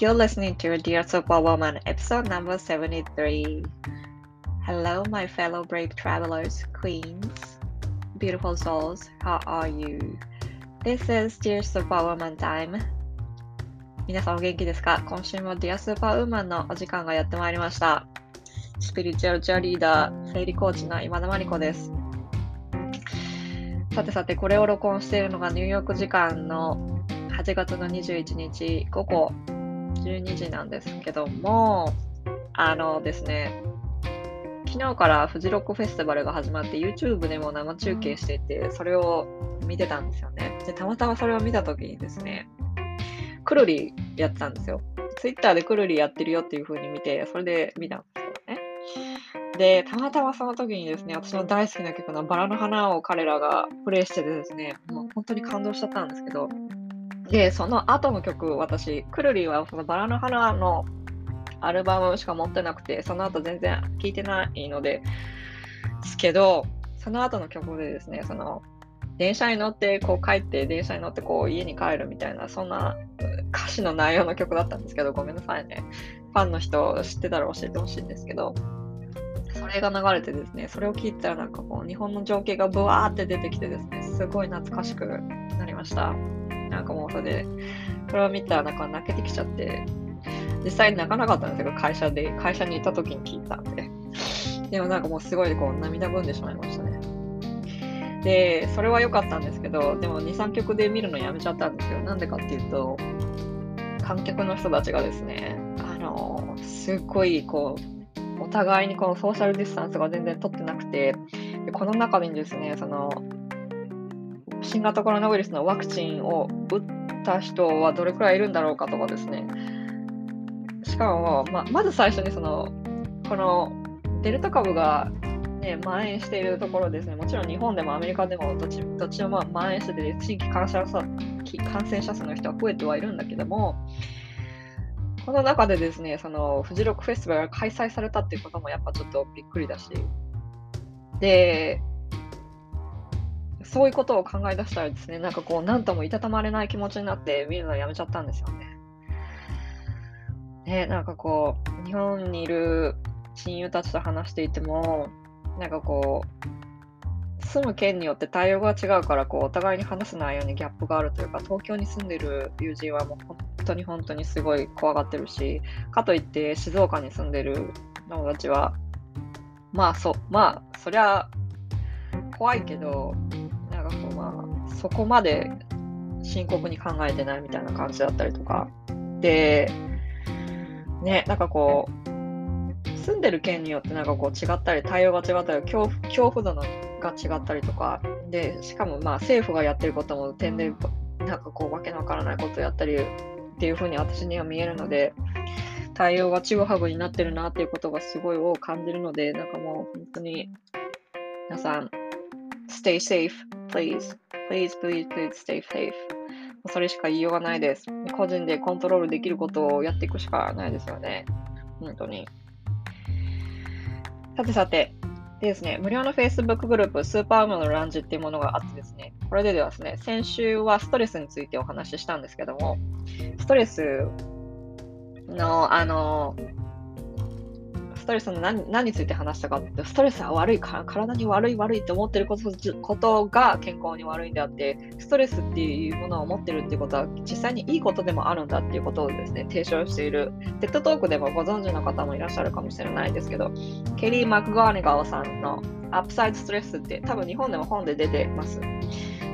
You're listening to Dear Superwoman, episode number 73. Hello, my fellow brave travelers, queens, beautiful souls. How are you? This is Dear Superwoman time. 皆さんお元気ですか今週も Dear Superwoman のお時間がやってまいりました。スピリチュアルチアリーダー、生理コーチの今田真理子です。さてさて、これを録音しているのがニューヨーク時間の8月の21日午後12時なんですけども、あのですね、昨日からフジロックフェスティバルが始まって YouTube でも生中継していて、それを見てたんですよね。で、たまたまそれを見たときにですね、くるりやってたんですよ。Twitter でくるりやってるよっていう風に見て、それで見たんですよね。で、たまたまその時にですね、私の大好きな曲のバラの花を彼らがプレイしててですね、もう本当に感動しちゃったんですけど、で、その後の曲、私、くるりはそのバラの花のアルバムしか持ってなくて、その後全然聴いてないので、ですけど、その後の曲でですね、その、電車に乗ってこう帰って電車に乗ってこう家に帰るみたいなそんな歌詞の内容の曲だったんですけどごめんなさいね。ファンの人知ってたら教えてほしいんですけどそれが流れてですねそれを聞いたらなんかこう日本の情景がブワーって出てきてですねすごい懐かしくなりました。なんかもうそれで、これを見たらなんか泣けてきちゃって、実際泣かなかったんですけど、会社で、会社にいた時に聞いたんで。でもなんかもうすごいこう涙ぐんでしまいましたね。で、それは良かったんですけど、でも2、3曲で見るのやめちゃったんですよ。なんでかっていうと、観客の人たちがですね、あの、すっごいこう、お互いにこのソーシャルディスタンスが全然取ってなくて、でこの中にですね、その、新型コロナウイルスのワクチンを打った人はどれくらいいるんだろうかとかですね。しかも、ままず最初にその、このデルタ株が、ね、蔓延しているところですね、もちろん日本でもアメリカでもどっちどっちも蔓延してて、新規感染者感染者数の人は増えてはいるんだけども、この中でですね、そのフジロックフェスティバルが開催されたっていうこともやっぱちょっとびっくりだし、で、そういうことを考え出したらですね、なんかこう、なんともいたたまれない気持ちになって見るのをやめちゃったんですよね。ね、なんかこう、日本にいる親友たちと話していても、なんかこう、住む県によって対応が違うから、こう、お互いに話す内容にギャップがあるというか、東京に住んでる友人はもう本当に本当にすごい怖がってるし、かといって静岡に住んでる友達は、まあそう、まあ、そりゃ怖いけど、かこうまあそこまで深刻に考えてないみたいな感じだったりとか。でねなんかこう住んでる県によってなんかこう違ったり対応が違ったり恐怖恐怖度のが違ったりとか。でしかもまあ政府がやってることも点でなんかこうわけのわからないことをやったりっていうふうに私には見えるので対応がちぐはぐになってるなっていうことがすごい多く感じるのでなんかもう本当に皆さん stay safe please, please, please, please stay safe. それしか言いようがないです。個人でコントロールできることをやっていくしかないですよね。本当に。さてさて、でですね、無料の Facebook グループ、スーパーウムのランジっていうものがあってですね、これでですね、先週はストレスについてお話ししたんですけども、ストレスの、あの、トレスの何何について話したかって、ストレスは悪いから、体に悪い悪いって思ってることことが健康に悪いんであって、ストレスっていうものを持ってるっていうことは、実際にいいことでもあるんだっていうことをですね、提唱している、 TED Talk でもご存知の方もいらっしゃるかもしれないですけど、ケリー・マクゴニガルさんの Upside of Stress って多分日本でも本で出てます。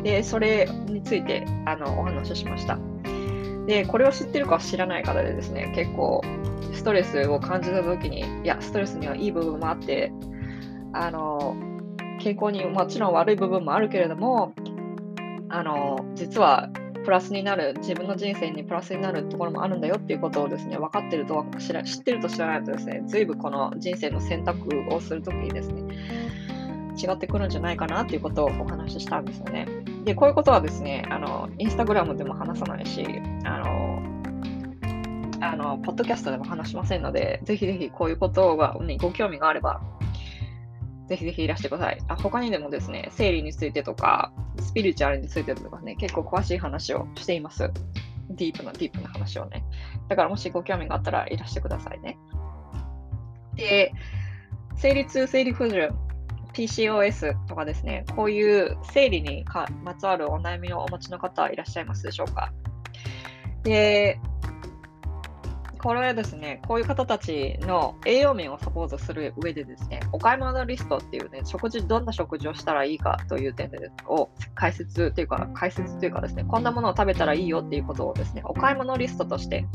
で、それについてあのお話をしました。で、これを知ってるか知らない方でですね、結構ストレスを感じた時に、いや、ストレスにはいい部分もあって、あの、健康にもちろん悪い部分もあるけれども、あの、実はプラスになる、自分の人生にプラスになるところもあるんだよっていうことをですね、分かってると知ら、知ってると知らないとですね、随分この人生の選択をするときにですね、違ってくるんじゃないかなっていうことをお話ししたんですよね。で、こういうことはですね、あの、インスタグラムでも話さないし、あの、あの、ポッドキャストでも話しませんので、ぜひぜひこういうことが、ね、ご興味があれば、ぜひぜひいらしてください。あ他にでもですね、生理についてとか、スピリチュアルについてとかね、結構詳しい話をしています。ディープなディープな話をね。だからもしご興味があったらいらしてくださいね。で、生理痛、生理不順、PCOS とかですね、こういう生理にまつわるお悩みをお持ちの方いらっしゃいますでしょうか。で、これはですね、こういう方たちの栄養面をサポートする上でですね、お買い物リストっていうね、食事、どんな食事をしたらいいかという点でを解説というか、解説というかですね、こんなものを食べたらいいよっていうことをですね、お買い物リストとして、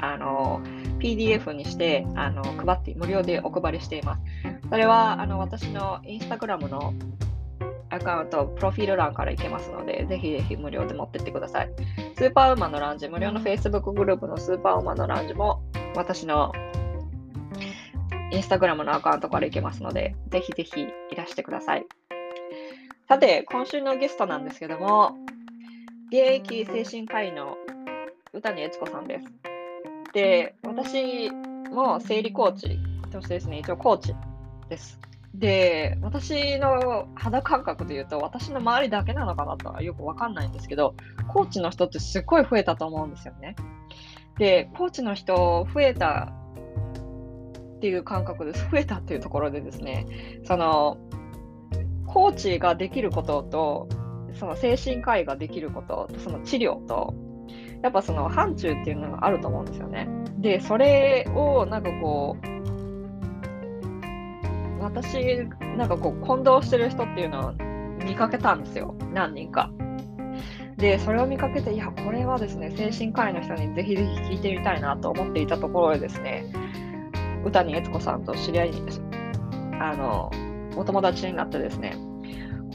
あの、PDF にしてあの配って無料でお配りしています。それはあの私のインスタグラムのアカウント、プロフィール欄から行けますので、ぜひぜひ無料で持ってってください。スーパーウーマンのランジ、無料の Facebook グループのスーパーウーマンのランジも私のインスタグラムのアカウントから行けますので、ぜひぜひいらしてください。さて、今週のゲストなんですけども、現役精神科医の宇谷悦子さんです。で、私も生理コーチとしてですね、一応コーチです。で、私の肌感覚で言うと、私の周りだけなのかなとはよくわかんないんですけど、コーチの人ってすっごい増えたと思うんですよね。で、コーチの人増えたっていう感覚です。増えたっていうところでですね、その、コーチができることと、その精神科医ができることと、その治療と、やっぱその範疇っていうのがあると思うんですよね。で、それをなんかこう、私、なんかこう、混同してる人っていうのを見かけたんですよ。何人か。で、それを見かけて、いや、これはですね、精神科医の人にぜひぜひ聞いてみたいなと思っていたところでですね、宇谷悦子さんと知り合いに、あの、お友達になってですね、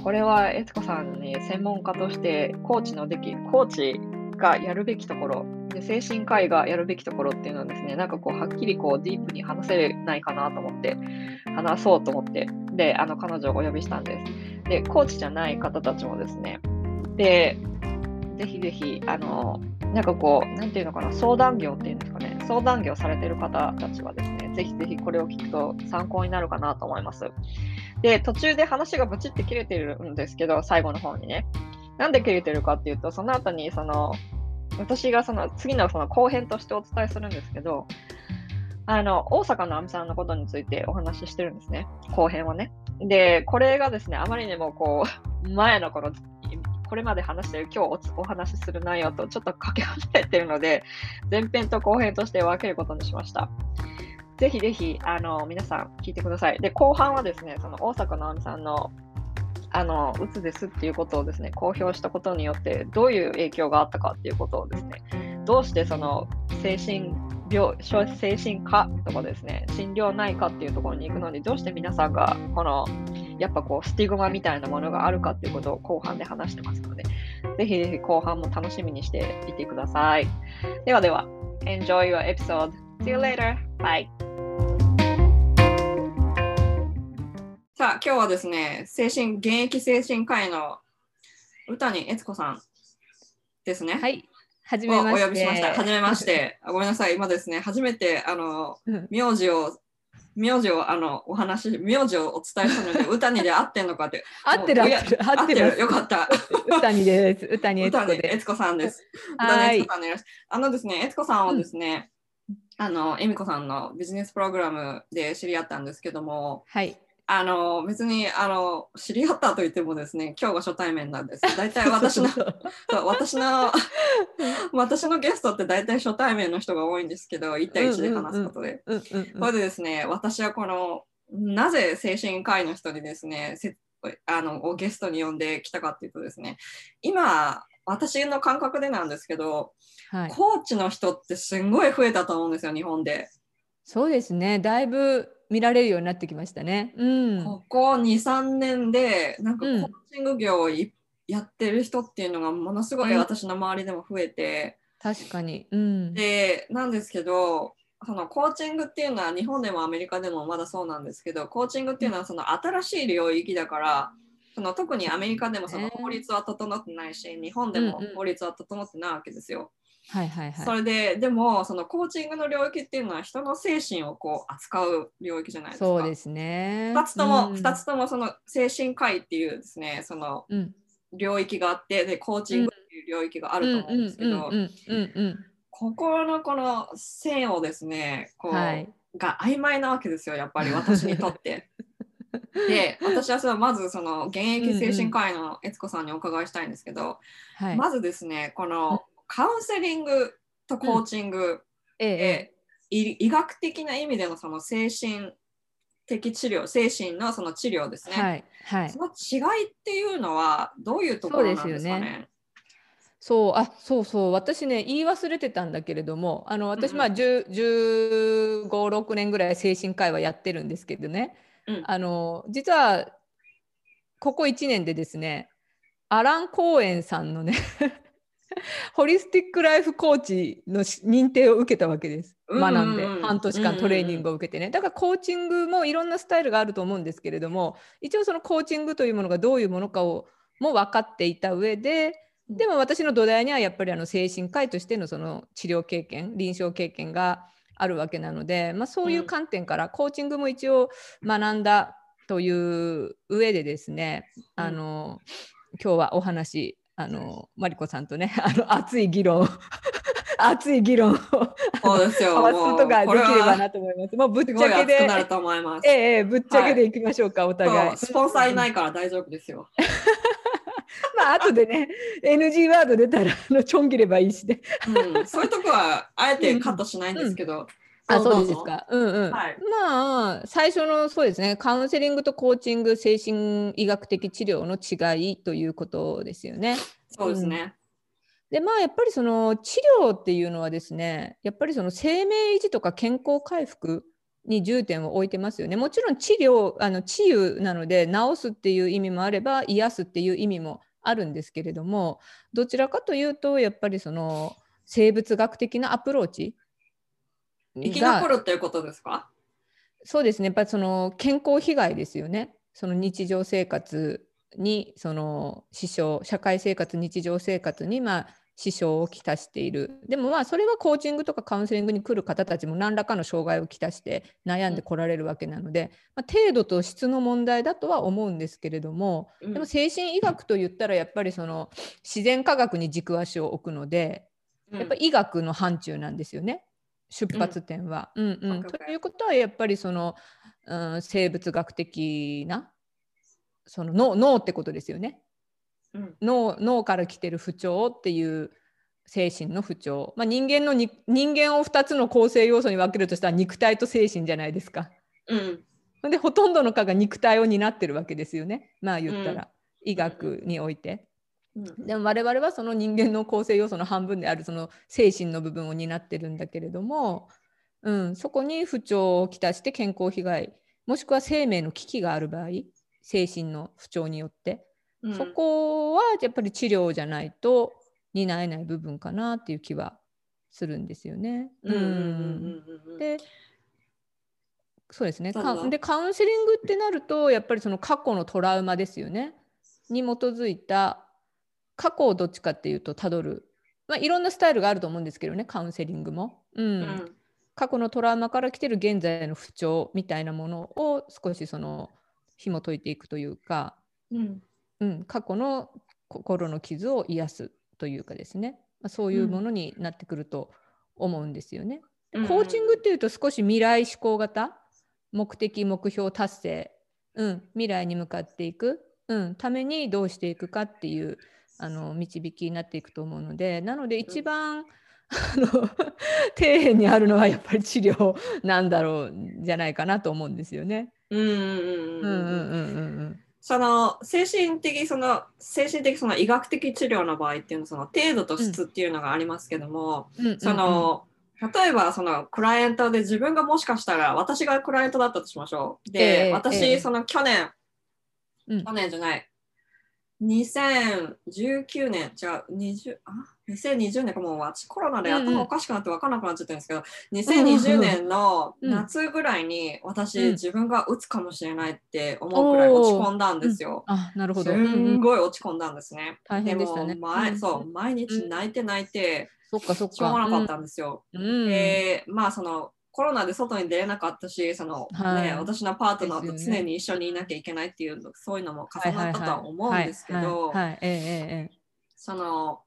これは悦子さんに専門家としてコーチのでき、コーチがやるべきところ、で精神科医がやるべきところっていうのはですね、なんかこう、はっきりこう、ディープに話せないかなと思って、話そうと思って、で、あの、彼女をお呼びしたんです。で、コーチじゃない方たちもですね、で、ぜひぜひ、あの、なんかこう、なんていうのかな、相談業っていうんですかね、相談業されてる方たちはですね、ぜひぜひこれを聞くと参考になるかなと思います。で、途中で話がブチって切れてるんですけど、最後の方にね。なんで切れてるかっていうと、その後にその私がその次のその後編としてお伝えするんですけど、あの大阪の亜美さんのことについてお話ししてるんですね、後編はね。で、これがですね、あまりにもこう前の頃、これまで話してる今日お話しする内容とちょっとかけ離れてるので、前編と後編として分けることにしました。ぜひぜひあの皆さん聞いてください。で、後半はですね、その大阪の亜美さんのあの、うつですっていうことをですね、公表したことによって、どういう影響があったかっていうことをですね、どうしてその精神病、精神科とかですね、心療内科っていうところに行くのに、どうして皆さんが、この、やっぱこう、スティグマみたいなものがあるかっていうことを後半で話してますので、ぜひぜひ後半も楽しみにしていてください。ではでは、Enjoy your episode. See you later. Bye. さあ、今日はですね、精神、現役精神科医の宇谷悦子さんですね。はい。はじめまして。お呼びしました。はじめまして。ごめんなさい。今ですね、初めて、あの、名字を、名字を、あの、お話、名字をお伝えしたので、宇谷で合ってんのかって。合ってる、合ってる。合ってる。よかった。宇谷です。宇谷悦子です。悦子さんです。宇谷悦子さんでいらっしゃあのですね、悦子さんはですね、あの、恵美子さんのビジネスプログラムで知り合ったんですけども、はい。あの別にあの知り合ったと言ってもですね今日が初対面なんです。大体私の 私の 私のゲストって大体初対面の人が多いんですけど1対1で話すことで。それでですね私はこのなぜ精神科医の人にですねあのをゲストに呼んできたかっていうとですね今私の感覚でなんですけど、はい、コーチの人ってすんごい増えたと思うんですよ日本で。そうですねだいぶ見られるようになってきましたね。うん、ここ23年でなんかコーチング業をやってる人っていうのがものすごい私の周りでも増えて、うん、確かに、うん、でなんですけどそのコーチングっていうのは日本でもアメリカでもまだそうなんですけどコーチングっていうのはその新しい領域だからその特にアメリカでもその法律は整ってないし日本でも法律は整ってないわけですよ。はいはいはい、それででもそのコーチングの領域っていうのは人の精神をこう扱う領域じゃないですか。そうですね。2つとも、うん、2つともその精神科医っていうですねその領域があってでコーチングっていう領域があると思うんですけど、うん。うん。うん。うん。心のこの線をですね、こう、はい。が曖昧なわけですよ、やっぱり私にとって。で、私はそのまずその現役精神科医の悦子さんにお伺いしたいんですけど、はい。まずですね、このカウンセリングとコーチング、ええええ。医医学的な意味でのその精神的治療、精神のその治療ですね。えはいはい。そ。の違いっていうのはどういうところなんですかね？そうあそうそう。私ね言い忘れてたんだけれどもあの私うんうん。まあ1 5 6年ぐらい精神科医はやってるんですけどね、うん。あの実はここ1年でですねアラン・コーエンさんのね ホリスティック・ライフ・コーチのし認定を受けたわけです。学んでうん。半年間トレーニングを受けてね。だからコーチングもいろんなスタイルがあると思うんですけれども一応そのコーチングというものがどういうものかをも分かっていた上ででも私の土台にはやっぱりあの精神科医としてのその治療経験臨床経験があるわけなので、まあ、そういう観点からコーチングも一応学んだという上でですね、うん。あの今日はお話あのマリコさんとね あの熱い議論熱い議論を そうですよ。交わすことができればなと思います。もうぶっちゃけでなると思います。ええええぶっちゃけでいきましょうか、お互い。スポンサーいないから大丈夫ですよ。まあ後でね NG ワード出たらあのちょん切ればいいしね。うん、そういうとこはあえてカットしないんですけど。あそうです。か。うんうん。はいまあ最初のそうですねカウンセリングとコーチング精神医学的治療の違いということですよね。そうですね。でまあやっぱりその治療っていうのはですねやっぱりその生命維持とか健康回復に重点を置いてますよね。もちろん治療あの治癒なので治すっていう意味もあれば癒すっていう意味もあるんですけれどもどちらかというとやっぱりその生物学的なアプローチ生きが残るっていうことですか？そうですね。やっぱりその健康被害ですよね。その日常生活にその支障社会生活日常生活にまあ支障をきたしている。でもまあそれはコーチングとかカウンセリングに来る方たちも何らかの障害をきたして悩んでこられるわけなので、まあ、程度と質の問題だとは思うんですけれどもうん。でも精神医学といったらやっぱりその自然科学に軸足を置くのでやっぱり医学の範疇なんですよね出発点は。うんうん。OK, OK ということはやっぱりその、うん、生物学的なその脳脳ってことですよね。うん。脳脳から来てる不調っていう精神の不調、まあ、人間のに人間を2つの構成要素に分けるとしたら肉体と精神じゃないですか。うん。でほとんどの科が肉体を担ってるわけですよね。まあ言ったら、医学において。うんでも我々はその人間の構成要素の半分であるその精神の部分を担ってるんだけれども、うん、そこに不調をきたして健康被害もしくは生命の危機がある場合精神の不調によって、うん。そこはやっぱり治療じゃないと担えない部分かなっていう気はするんですよね。でそうですね。でカウンセリングってなるとやっぱりその過去のトラウマですよね。に基づいた過去をどっちかっていうとたどる、まあ、いろんなスタイルがあると思うんですけどねカウンセリングも、うん。うん。過去のトラウマから来てる現在の不調みたいなものを少しその紐解いていくというか、うん。うん、過去の心の傷を癒すというかですね、まあ、そういうものになってくると思うんですよね。うん。コーチングっていうと少し未来志向型？目的目標達成、うん、未来に向かっていく、うん、ためにどうしていくかっていうあの導きになっていくと思うのでなので一番、あの 底辺にあるのはやっぱり治療なんだろうじゃないかなと思うんですよね。その精神的その精神的その医学的治療の場合っていうのその程度と質っていうのがありますけども、その例えばそのクライアントで自分がもしかしたら私がクライアントだったとしましょう。で、えー、私、え。ー、その去年、うん、去年じゃない2019年、じゃあ20あ2020年かもう私コロナでうんうん。頭おかしくなって分からなくなっちゃってるんですけど、2020年のうん。夏ぐらいに私、うん。自分が打つかもしれないって思うくらい落ち込んだんですよ。あなるほど。すうんうん。んごい落ち込んだんですね。大変でしたね。も前うん。そう毎日泣いて泣いてそっかそっしょうがか。なかったんですよ。うん。うん。でまあそのコロナで外に出れなかったしその、はい。ね、私のパートナーと常に一緒にいなきゃいけないっていうのそういうのも重なったとは思うんですけどはいはいはい。はいはいええええええ。その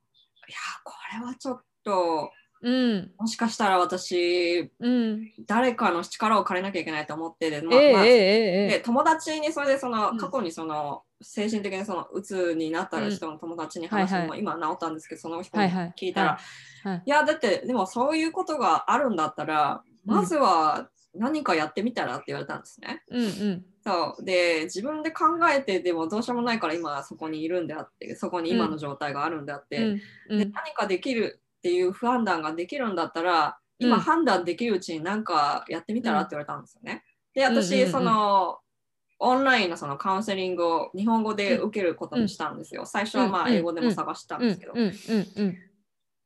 これはちょっとうん。もしかしたら私うん。誰かの力を借りなきゃいけないと思ってで、ままあえ友達にそれでそのうん。過去にその精神的にそのうつになった人の友達に話してはいも今治ったんですけどその人にはいはい。聞いたら、はい。はい。いやだってでもそういうことがあるんだったらうんまずは何かやってみたらって言われたんですね。うんうん。そう。で自分で考えてでもどうしようもないから今そこにいるんであってそこに今の状態があるんであって、うん。うん。で何かできるっていう判断ができるんだったら今うん。判断できるうちに何かやってみたらって言われたんですよね。で私、そのオンラインのそのカウンセリングを日本語で受けることにしたんですよ。最初はまあうん英語でも探したんですけど。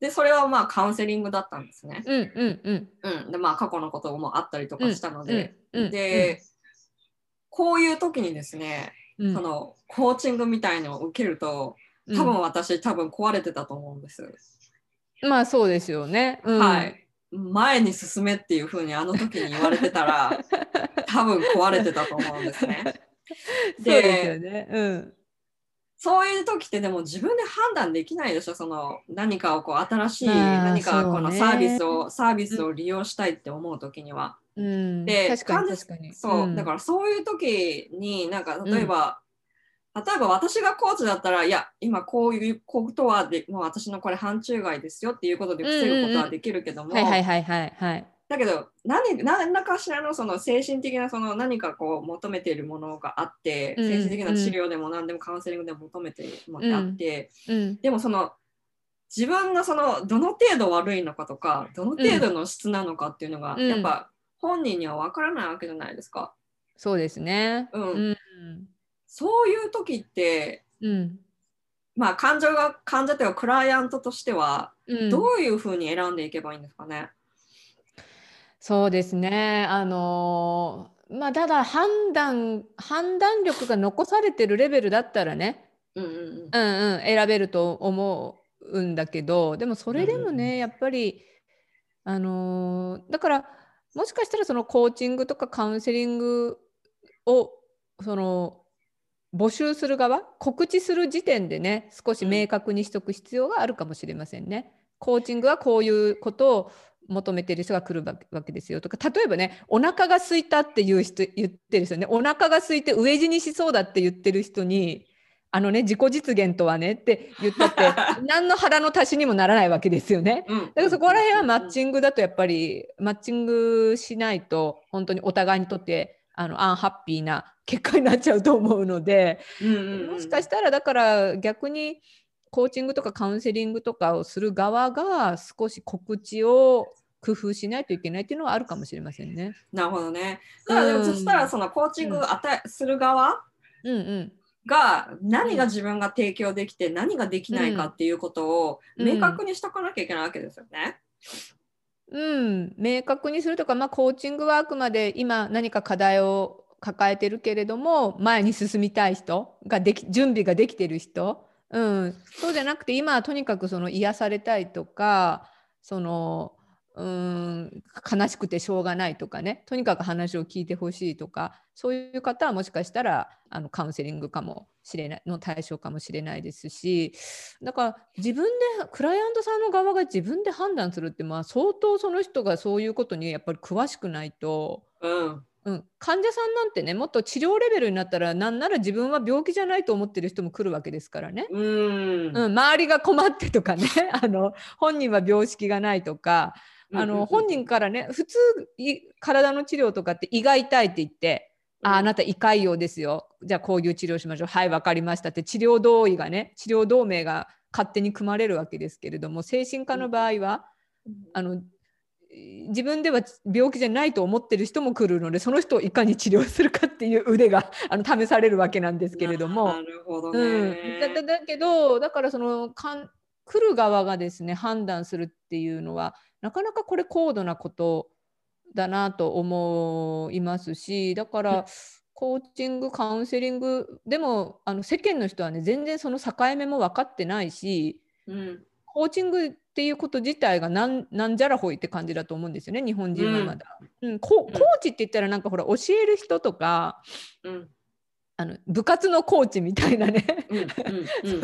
うんうんうんでそれはまあカウンセリングだったんですね。うんうんうんうん、でまあ過去のこともあったりとかしたので、うんうんで、こういう時にですね、うんそのコーチングみたいのを受けると多分私、多分壊れてたと思うんです。まあそうですよね。うんはい。前に進めっていうふうにあの時に言われてたら 多分壊れてたと思うんですね。そうですよね。うん。そういう時ってでも自分で判断できないでしょその何かをこう新しいまあ何かこのサービスを、サービスを利用したいって思う時には。うん、で。そう、んだからそういう時になんか例えば、例えば私がコーチだったらいや今こういうことはでもう私のこれ範疇外ですよっていうことで防ぐことはできるけども、はいはいはいはいはい。だけど何何らかしらのその精神的なその何かこう求めているものがあって、うん精神的な治療でも何でもカウンセリングでも求めているものがあって、うんでもその自分のそのどの程度悪いのかとかどの程度の質なのかっていうのが、うん。やっぱ本人には分からないわけじゃないですか。そうですね。うん。うん。そういう時ってうん。まあ患者が患者というかクライアントとしてはうん。どういうふうに選んでいけばいいんですかね？そうですね。あのーまあただ判断判断力が残されてるレベルだったらね、うんうんうんうんうん、選べると思うんだけどでもそれでもうんうんねやっぱりあのーだからもしかしたらそのコーチングとかカウンセリングをその募集する側告知する時点でね少し明確にしておく必要があるかもしれませんね。コーチングはこういうことを求めている人が来るわけですよとか例えばねお腹が空いたっていう人言ってる人ねお腹が空いて飢え死にしそうだって言ってる人にあのね自己実現とはねって言ったって 何の腹の足しにもならないわけですよね。うん。だからそこら辺はマッチングだとやっぱりマッチングしないと本当にお互いにとってあのアンハッピーな結果になっちゃうと思うのでもしかしたらだから逆にコーチングとかカウンセリングとかをする側が少し告知を工夫しないといけないっていうのはあるかもしれませんね。なるほどね。だからそしたらそのコーチングを与えする側うんうんが何が自分が提供できて何ができないかっていうことをうん明確にしとかなきゃいけないわけですよね。うん、明確にするとか、まあ、コーチングはあくまで今何か課題を抱えてるけれども前に進みたい人ができ準備ができてる人、うん、そうじゃなくて今はとにかくその癒されたいとかそのうん悲しくてしょうがないとかねとにかく話を聞いてほしいとかそういう方はもしかしたらあのカウンセリングかもしれないの対象かもしれないですしだから自分でクライアントさんの側が自分で判断するってまあ相当その人がそういうことにやっぱり詳しくないと、うん。うん、患者さんなんてねもっと治療レベルになったらなんなら自分は病気じゃないと思ってる人も来るわけですからね。うん。うん、周りが困ってとかね。あの本人は病識がないとか。あの本人からね普通い体の治療とかって胃が痛いって言って「ああなた胃潰瘍ですよ。じゃあこういう治療しましょう。はい分かりました」って。治療同意がね治療同盟が勝手に組まれるわけですけれども精神科の場合はあの自分では病気じゃないと思ってる人も来るのでその人をいかに治療するかっていう腕が あの試されるわけなんですけれども。なるほどうん、ね。だだだけどだからそのかん来る側がですね判断するっていうのはなかなかこれ高度なことだなと思いますしだからコーチングカウンセリングでもあの世間の人はね全然その境目も分かってないしうん。コーチングっていうこと自体がなんなんじゃらほいって感じだと思うんですよね日本人はまだ。うんココーチって言ったらなんかほら教える人とかうん。あの部活のコーチみたいなねうんうん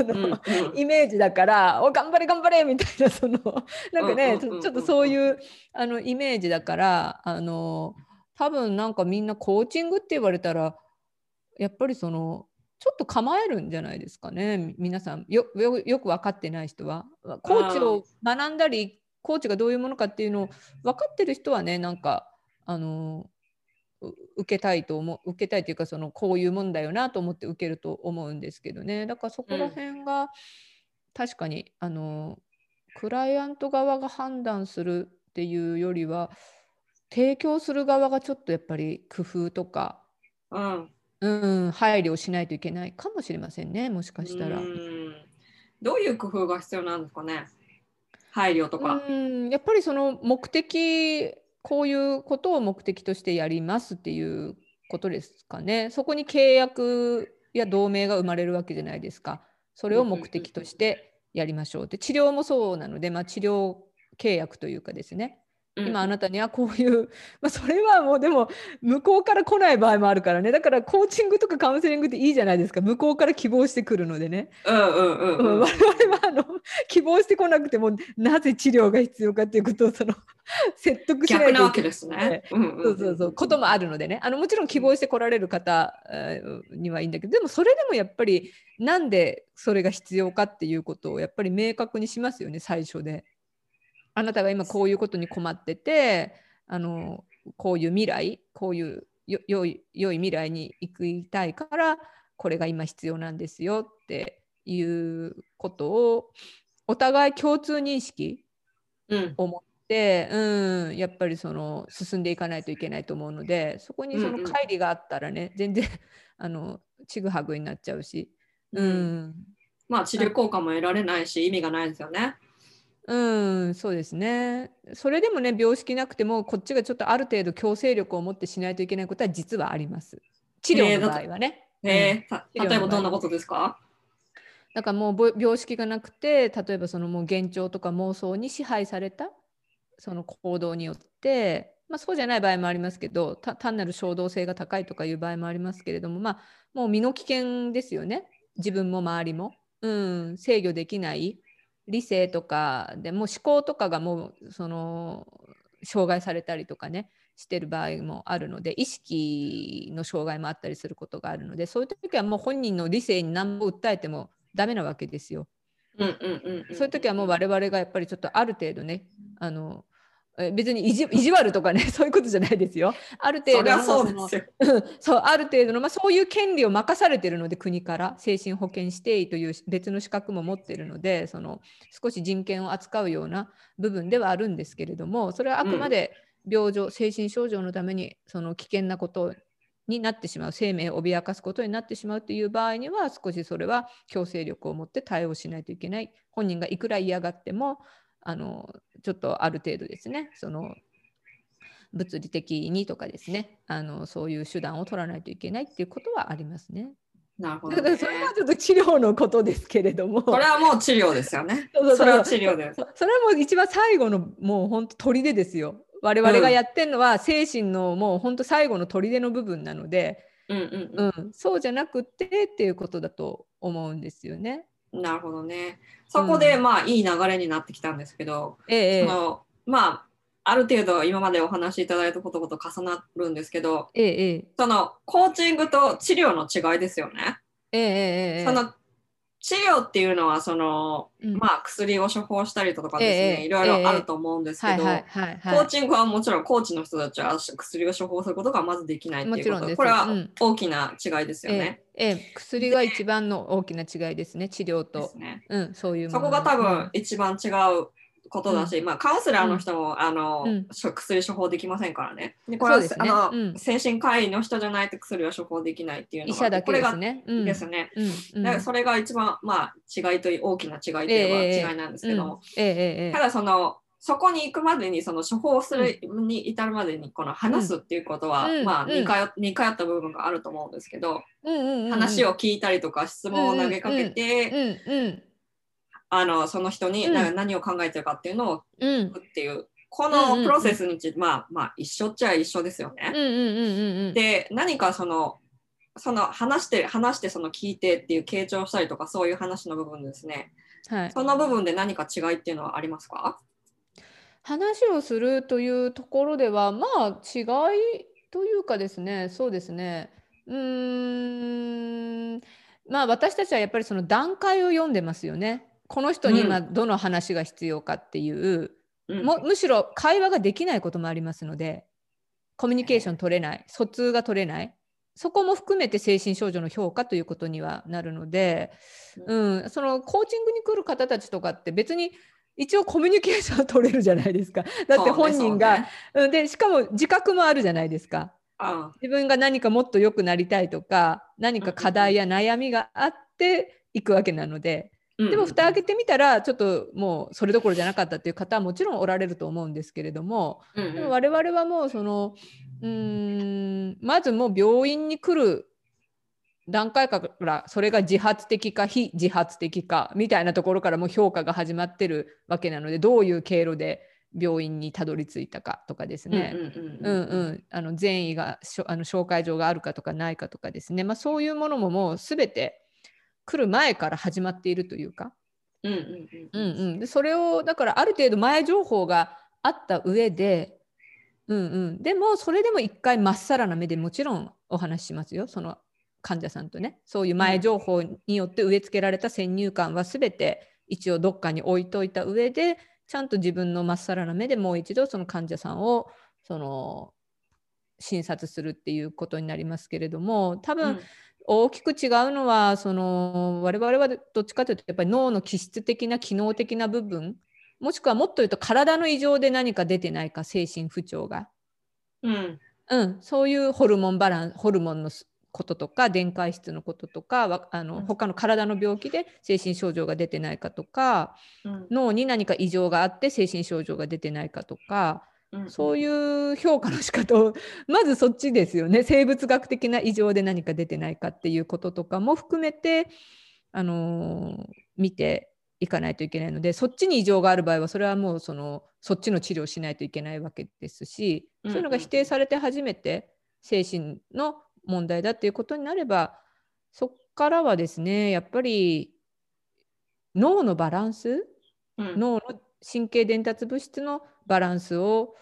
うんうん うんイメージだから「お頑張れ頑張れ!」みたいなその なんかねちょっとそういうあのイメージだからあの多分なんかみんなコーチングって言われたらやっぱりそのちょっと構えるんじゃないですかね。み皆さんよく分かってない人は。コーチを学んだりコーチがどういうものかっていうのを分かってる人はねなんかあのう受けたいと思う受けたいというかそのこういうもんだよなと思って受けると思うんですけどね。だからそこら辺が確かに、あのクライアント側が判断するっていうよりは提供する側がちょっとやっぱり工夫とか、うんうん、配慮をしないといけないかもしれませんねもしかしたら。うん。どういう工夫が必要なんですかね配慮とか。うんやっぱりその目的こういうことを目的としてやりますっていうことですかね。そこに契約や同盟が生まれるわけじゃないですか。それを目的としてやりましょう。って治療もそうなので、まあ、治療契約というかですね今あなたにはこういう、まあ、それはもうでも向こうから来ない場合もあるからね。だからコーチングとかカウンセリングっていいじゃないですか。向こうから希望してくるのでね、うんうんうん我々はあの希望してこなくてもなぜ治療が必要かっていうことをその 説得しないといけないわけですね。うんうんそうそうそう。こともあるのでね。あのもちろん希望して来られる方えーにはいいんだけどでもそれでもやっぱりなんでそれが必要かっていうことをやっぱり明確にしますよね最初で。あなたが今こういうことに困っててあのこういう未来こういうよ良い良い未来に行きたいからこれが今必要なんですよっていうことをお互い共通認識うん。思って、うん、やっぱりその進んでいかないといけないと思うのでそこにそのうん。うん乖離があったらね、全然あのちぐはぐになっちゃうし、うん。うん。まあ治療効果も得られないし意味がないですよね。うん、そうですね。それでもね病識なくてもこっちがちょっとある程度強制力を持ってしないといけないことは実はあります。治療の場合はね。えーた治療の例えばどんなことですか？だからもうぼ病識がなくて例えばそのもう幻聴とか妄想に支配されたその行動によって、まあ、そうじゃない場合もありますけどた単なる衝動性が高いとかいう場合もありますけれどもまあもう身の危険ですよね。自分も周りも、うん、制御できない理性とかでもう思考とかがもうその障害されたりとかねしてる場合もあるので意識の障害もあったりすることがあるのでそういう時はもう本人の理性に何も訴えてもダメなわけですよ。そういう時はもう我々がやっぱりちょっとある程度ねあのえ別に意地意地悪とかね そういうことじゃないですよ。ある程度のそうある程度の、まあ、そういう権利を任されてるので国から精神保健指定医という別の資格も持ってるのでその少し人権を扱うような部分ではあるんですけれどもそれはあくまで病状、精神症状のためにその危険なことになってしまう生命を脅かすことになってしまうという場合には少しそれは強制力を持って対応しないといけない。本人がいくら嫌がってもあのちょっとある程度ですねその物理的にとかですねあのそういう手段を取らないといけないっていうことはありますね。なるほだどね。それはちょっと治療のことですけれどもこれはもう治療ですよね。そうそうそうそれは治療です。そそれはもう一番最後のもう本当砦ですよ。我々がやってるのは精神のもう本当最後の砦の部分なので、うんうんうん、そうじゃなくってっていうことだと思うんですよね。うん。なるほどね。そこで、うんまあいい流れになってきたんですけど、ええそのまあある程度今までお話しいただいたことこと重なるんですけど、ええええそのコーチングと治療の違いですよね。ええその治療っていうのはその、うん。まあ薬を処方したりとかですね、ええいろいろあると思うんですけど、コはい。ーチングはもちろんコーチの人たちは薬を処方することがまずできないっていうこと、これはうん。大きな違いですよね。ええええ薬が一番の大きな違いですね治療でとす。ね。うん、そういうもそのこが多分うん。一番違うことだし、まあ、カウンセラーの人も、あのうん。薬処方できませんからね。でこれは、ね。あのうん。精神科医の人じゃないと薬は処方できないっていうのがこね。れがですね。うん。うん。だからそれが一番、まあ、違いという大きな違いといえば違いなんですけども、うん。ええええええ。ただそのそこに行くまでにその処方するに至るまでにこの話すっていうことは、うん。まあうん。似通似通った部分があると思うんですけど、うんうんうん話を聞いたりとか質問を投げかけて、うんうんあのその人に何を考えてるかっていうのをうん。聞くっていうこのプロセスについて、まあまあ一緒っちゃ一緒ですよね。で何かそのその話して話してその聞いてっていう傾聴したりとかそういう話の部分ですね。はい、その部分で何か違いっていうのはありますか？話をするというところではまあ違いというかですね。そうですね。うーん。まあ私たちはやっぱりその段階を読んでますよね。この人に今どの話が必要かっていう、うん。もむしろ会話ができないこともありますのでコミュニケーション取れない疎通が取れないそこも含めて精神症状の評価ということにはなるので、うん、そのコーチングに来る方たちとかって別に一応コミュニケーションは取れるじゃないですか。だって本人が、うん。でしかも自覚もあるじゃないですか。あ自分が何かもっと良くなりたいとか何か課題や悩みがあっていくわけなので、でも蓋開けてみたらちょっともうそれどころじゃなかったっていう方はもちろんおられると思うんですけれども、うんうん。でも我々はもうそのうーんまずもう病院に来る段階からそれが自発的か非自発的かみたいなところからもう評価が始まってるわけなのでどういう経路で病院にたどり着いたかとかですね、うんうんうん、あの善意があの紹介状があるかとかないかとかですね、まあ、そういうものももう全て来る前から始まっているというか、それをだからある程度前情報があった上で、うんうん、でもそれでも一回まっさらな目でもちろんお話ししますよ。その患者さんとね。そういう前情報によって植え付けられた先入観は全て一応どっかに置いといた上でちゃんと自分のまっさらな目でもう一度その患者さんをその診察するっていうことになりますけれども多分、大きく違うのはその我々はどっちかというとやっぱり脳の気質的な機能的な部分もしくはもっと言うと体の異常で何か出てないか精神不調が、うん。うん、そういうホルモンバランホルモンのこととか電解質のこととかわあのうん。他の体の病気で精神症状が出てないかとかうん。脳に何か異常があって精神症状が出てないかとかうんそういう評価の仕方をまずそっちですよね。生物学的な異常で何か出てないかっていうこととかも含めて、あのー見ていかないといけないのでそっちに異常がある場合はそれはもうそのそっちの治療をしないといけないわけですし、うんそういうのが否定されて初めて精神の問題だっていうことになればそこからはですねやっぱり脳のバランスうん。脳の神経伝達物質のバランスを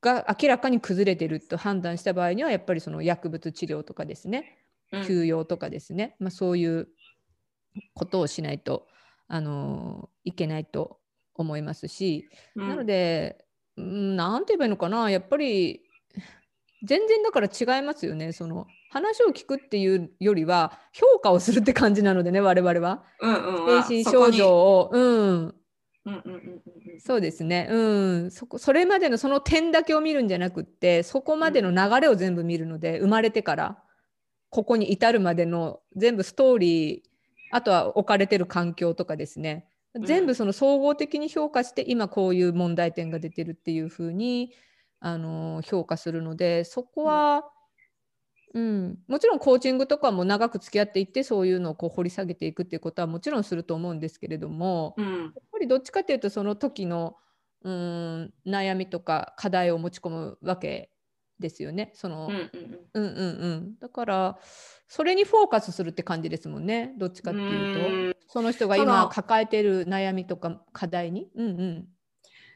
が明らかに崩れてると判断した場合にはやっぱりその薬物治療とかですね。うん。休養とかですね、まあ、そういうことをしないと、あのーいけないと思いますし、うん。なのでうんなんて言えばいいのかな。やっぱり全然だから違いますよね。その話を聞くっていうよりは評価をするって感じなのでね我々は。うんうん精神症状を。うんうんうんうんうんそうですね。うん。そこ、それまでのその点だけを見るんじゃなくって、そこまでの流れを全部見るので、生まれてから、ここに至るまでの全部ストーリー、あとは置かれてる環境とかですね。ん全部その総合的に評価して、今こういう問題点が出てるっていうふうに、あの評価するので、そこは、うん、もちろんコーチングとかも長く付き合っていってそういうのをこう掘り下げていくっていうことはもちろんすると思うんですけれども、うん。やっぱりどっちかっていうとその時のうーん悩みとか課題を持ち込むわけですよね。そのうんうんうん。うんうん、だからそれにフォーカスするって感じですもんね。どっちかっていうと。その人が今抱えてる悩みとか課題に。うん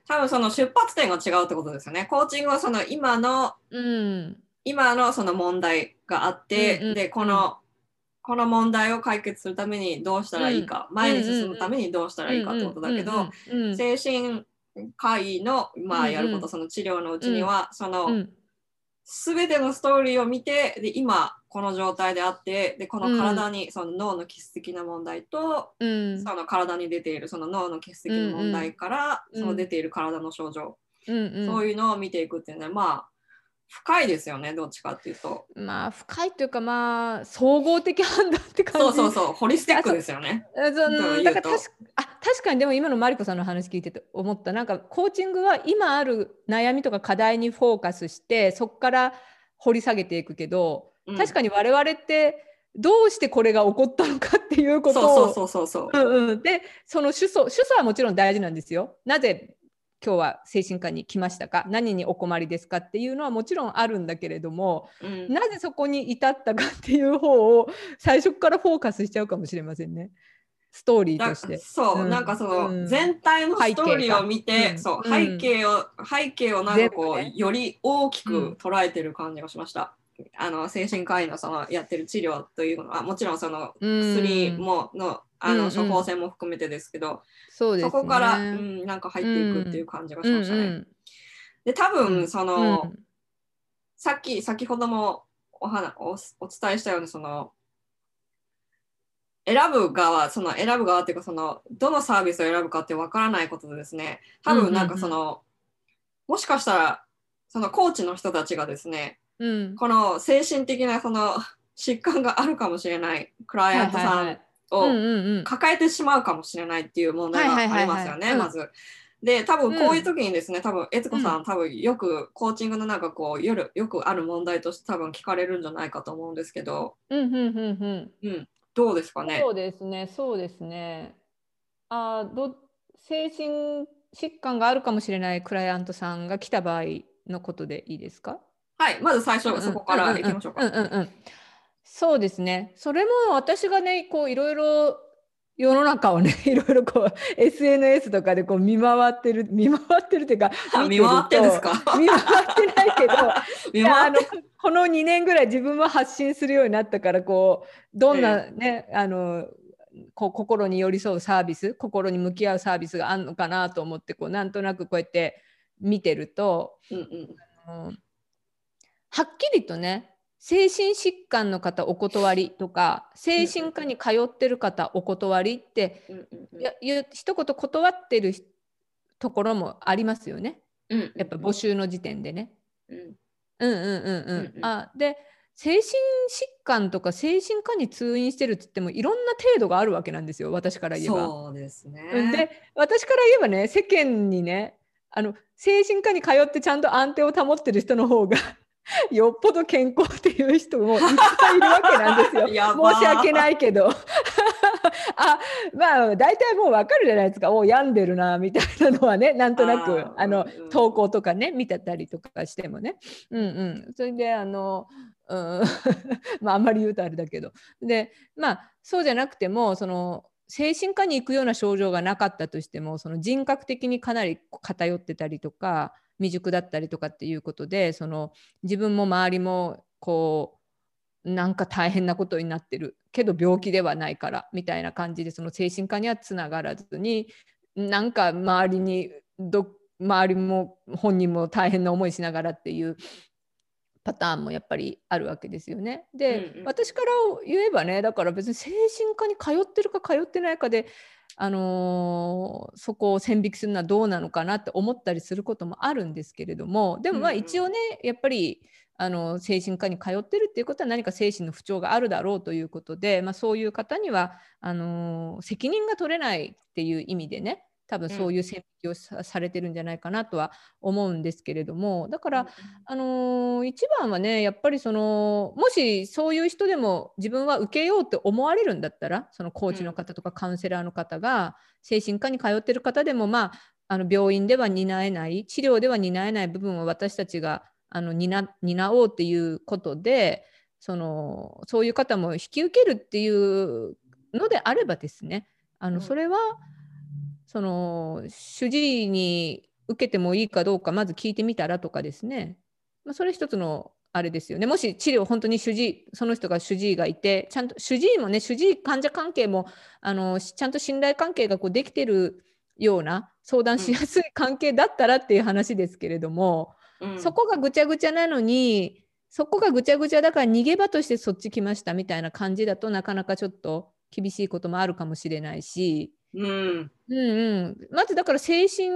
多分その出発点が違うってことですよね。コーチングはその今のうんうん今のその問題があって、うんうんでこのこの問題を解決するためにどうしたらいいか、前に進むためにどうしたらいいかってことだけど、うんうん精神科医の、まあ、うんうんやること、その治療のうちには、その、うん。全てのストーリーを見てで今この状態であってでこの体に、その脳の気質的な問題と、うん。その体に出ているその脳の気質的な問題から、うん。その出ている体の症状、うんうん。そういうのを見ていくっていうのはまあ深いですよねどっちかっていうと。まあ深いというかまあ総合的判断って感じそうそうそうホリスティックですよね。だから確かあ確かにでも今のマリコさんの話聞いてて思ったなんかコーチングは今ある悩みとか課題にフォーカスしてそこから掘り下げていくけど、うん確かに我々ってどうしてこれが起こったのかっていうことをそうそうそうそうそう。うんうん、でその主訴主訴はもちろん大事なんですよ。なぜ今日は精神科に来ましたか？何にお困りですか？っていうのはもちろんあるんだけれども、うん。なぜそこに至ったかっていう方を最初からフォーカスしちゃうかもしれませんね。ストーリーだとして。そう、うん。なんかその、うん。全体のストーリーを見て、背景かうんそううん。背景を、背景をなんかこう、ね。より大きうん。く捉えてる感じがしました。あの精神科医のそのやってる治療というのはもちろんそのうん。薬ものあうんうん。の処方箋も含めてですけど、そうですね。そこから、うん、なんか入っていくっていう感じがしましたね。うんうんで多分その、うんさっき先ほどもお話おお伝えしたようにその選ぶ側その選ぶ側っていうかそのどのサービスを選ぶかってわからないことでですね多分なんかその、もしかしたらそのコーチの人たちがですねうん。この精神的なその疾患があるかもしれないクライアントさんうんをうんうん抱えてしまうかもしれないっていう問題がありますよね、まず。で多分こういう時にですね、多分悦子さん、う多分よくコーチングのなんかこう夜よくある問題として多分聞かれるんじゃないかと思うんですけど、うんうんうんうんうん、どうですかね？そうですね、そうですね。あーど精神疾患があるかもしれないクライアントさんが来た場合のことでいいですか？はいまず最初そこからいきましょうか。そうですね。それも私がね、こういろいろ世の中をね、いろいろこう SNS とかでこう見回ってる、見回ってるっていうか、あ見回ってんですか？見回ってないけど、見いやあのこの2年ぐらい自分も発信するようになったからこうどんなね、あのこう心に寄り添うサービス心に向き合うサービスがあるのかなと思ってこうなんとなくこうやって見てると、うんうん。はっきりとね精神疾患の方お断りとか精神科に通ってる方お断りってうんう一言断ってるところもありますよねうんやっぱ募集の時点でね。うんうんうんうんうん。あで精神疾患とか精神科に通院してるって言ってもいろんな程度があるわけなんですよ私から言えば。そうですね。うんで私から言えばね世間にねあの精神科に通ってちゃんと安定を保ってる人の方が よっぽど健康っていう人もいっぱいいるわけなんですよ。申し訳ないけど。あまあ大体もう分かるじゃないですか。お病んでるなみたいなのはねなんとなくあのうんうん。投稿とかね見てたりとかしてもね。うんうん。それであの、うん、まああんまり言うとあれだけど。でまあそうじゃなくてもその精神科に行くような症状がなかったとしてもその人格的にかなり偏ってたりとか未熟だったりとかっていうことでその自分も周りもこうなんか大変なことになってるけど病気ではないからみたいな感じでその精神科にはつながらずになんか周りにど周りも本人も大変な思いしながらっていうパターンもやっぱりあるわけですよね。で、うんうん私から言えばねだから別に精神科に通ってるか通ってないかで、あのーそこを線引きするのはどうなのかなって思ったりすることもあるんですけれどもでもまあ一応ね、やっぱりあの精神科に通ってるっていうことは何か精神の不調があるだろうということで、まあ、そういう方にはあのー責任が取れないっていう意味でね多分そういう線引きをさ,、されてるんじゃないかなとは思うんですけれども。だから、あのー一番はねやっぱりそのもしそういう人でも自分は受けようって思われるんだったらそのコーチの方とかカウンセラーの方が精神科に通ってる方でもまああの病院では担えない治療では担えない部分を私たちがあの担担おうっていうことでそのそういう方も引き受けるっていうのであればですね。あうん。のそれはその主治医に受けてもいいかどうかまず聞いてみたらとかですね、まあ、それ一つのあれですよね。もし治療本当に主治医その人が主治医がいてちゃんと主治医もね主治医患者関係もあのしちゃんと信頼関係がこうできてるような相談しやすい関係だったらっていう話ですけれども、うん。そこがぐちゃぐちゃなのにそこがぐちゃぐちゃだから逃げ場としてそっち来ましたみたいな感じだとなかなかちょっと厳しいこともあるかもしれないし。うん。うんうん、まずだから精神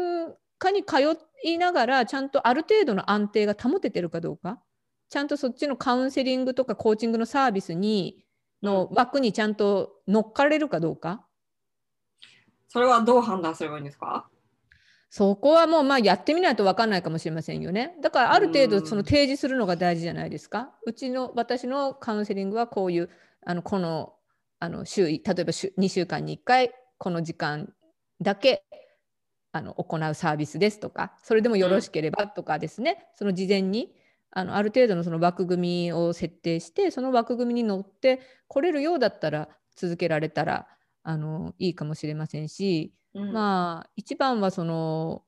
科に通いながらちゃんとある程度の安定が保ててるかどうか？ちゃんとそっちのカウンセリングとかコーチングのサービスにの枠にちゃんと乗っかれるかどうか？それはどう判断すればいいんですか？そこはもうまあやってみないと分かんないかもしれませんよね。だからある程度その提示するのが大事じゃないですか。うちの私のカウンセリングはこういうあのこのあの週例えば週2週間に1回この時間だけあの行うサービスですとかそれでもよろしければとかですね、その事前にあのある程度のその枠組みを設定してその枠組みに乗って来れるようだったら続けられたらあのいいかもしれませんし、うん。まあ一番はその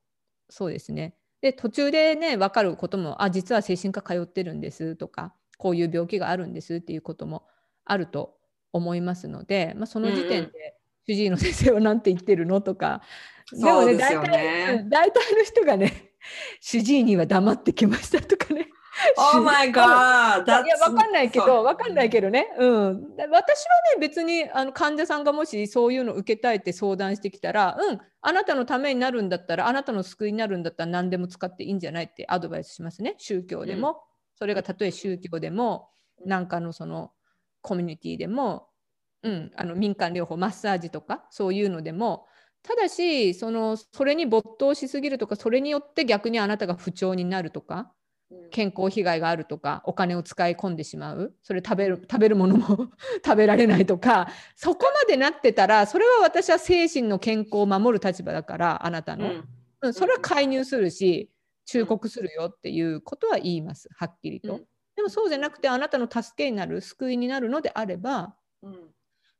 そうですね。で途中でね分かることもあ実は精神科通ってるんですとかこういう病気があるんですっていうこともあると思いますので、まあ、その時点で主治医の先生は何て言ってるの？とか。でもねそうですよ大体ねうん大体の人がね主治医には黙ってきましたとかね。Oh my い god! や That's- わかんないけどわかんないけどね、うん、だ私はね別にあの患者さんがもしそういうの受けたいって相談してきたらうんあなたのためになるんだったらあなたの救いになるんだったら何でも使っていいんじゃないってアドバイスしますね。宗教でも、それがたとえ宗教でもうんなんかのそのコミュニティでも、うん、あの民間療法マッサージとかそういうのでもただしそのそれに没頭しすぎるとかそれによって逆にあなたが不調になるとかうん。健康被害があるとかお金を使い込んでしまうそれ食べる食べるものも 食べられないとかそこまでなってたらそれは私は精神の健康を守る立場だからあなたの、うん。うんそれは介入するし忠告するよっていうことは言いますはっきりと、うん。でもそうじゃなくてあなたの助けになる救いになるのであればうん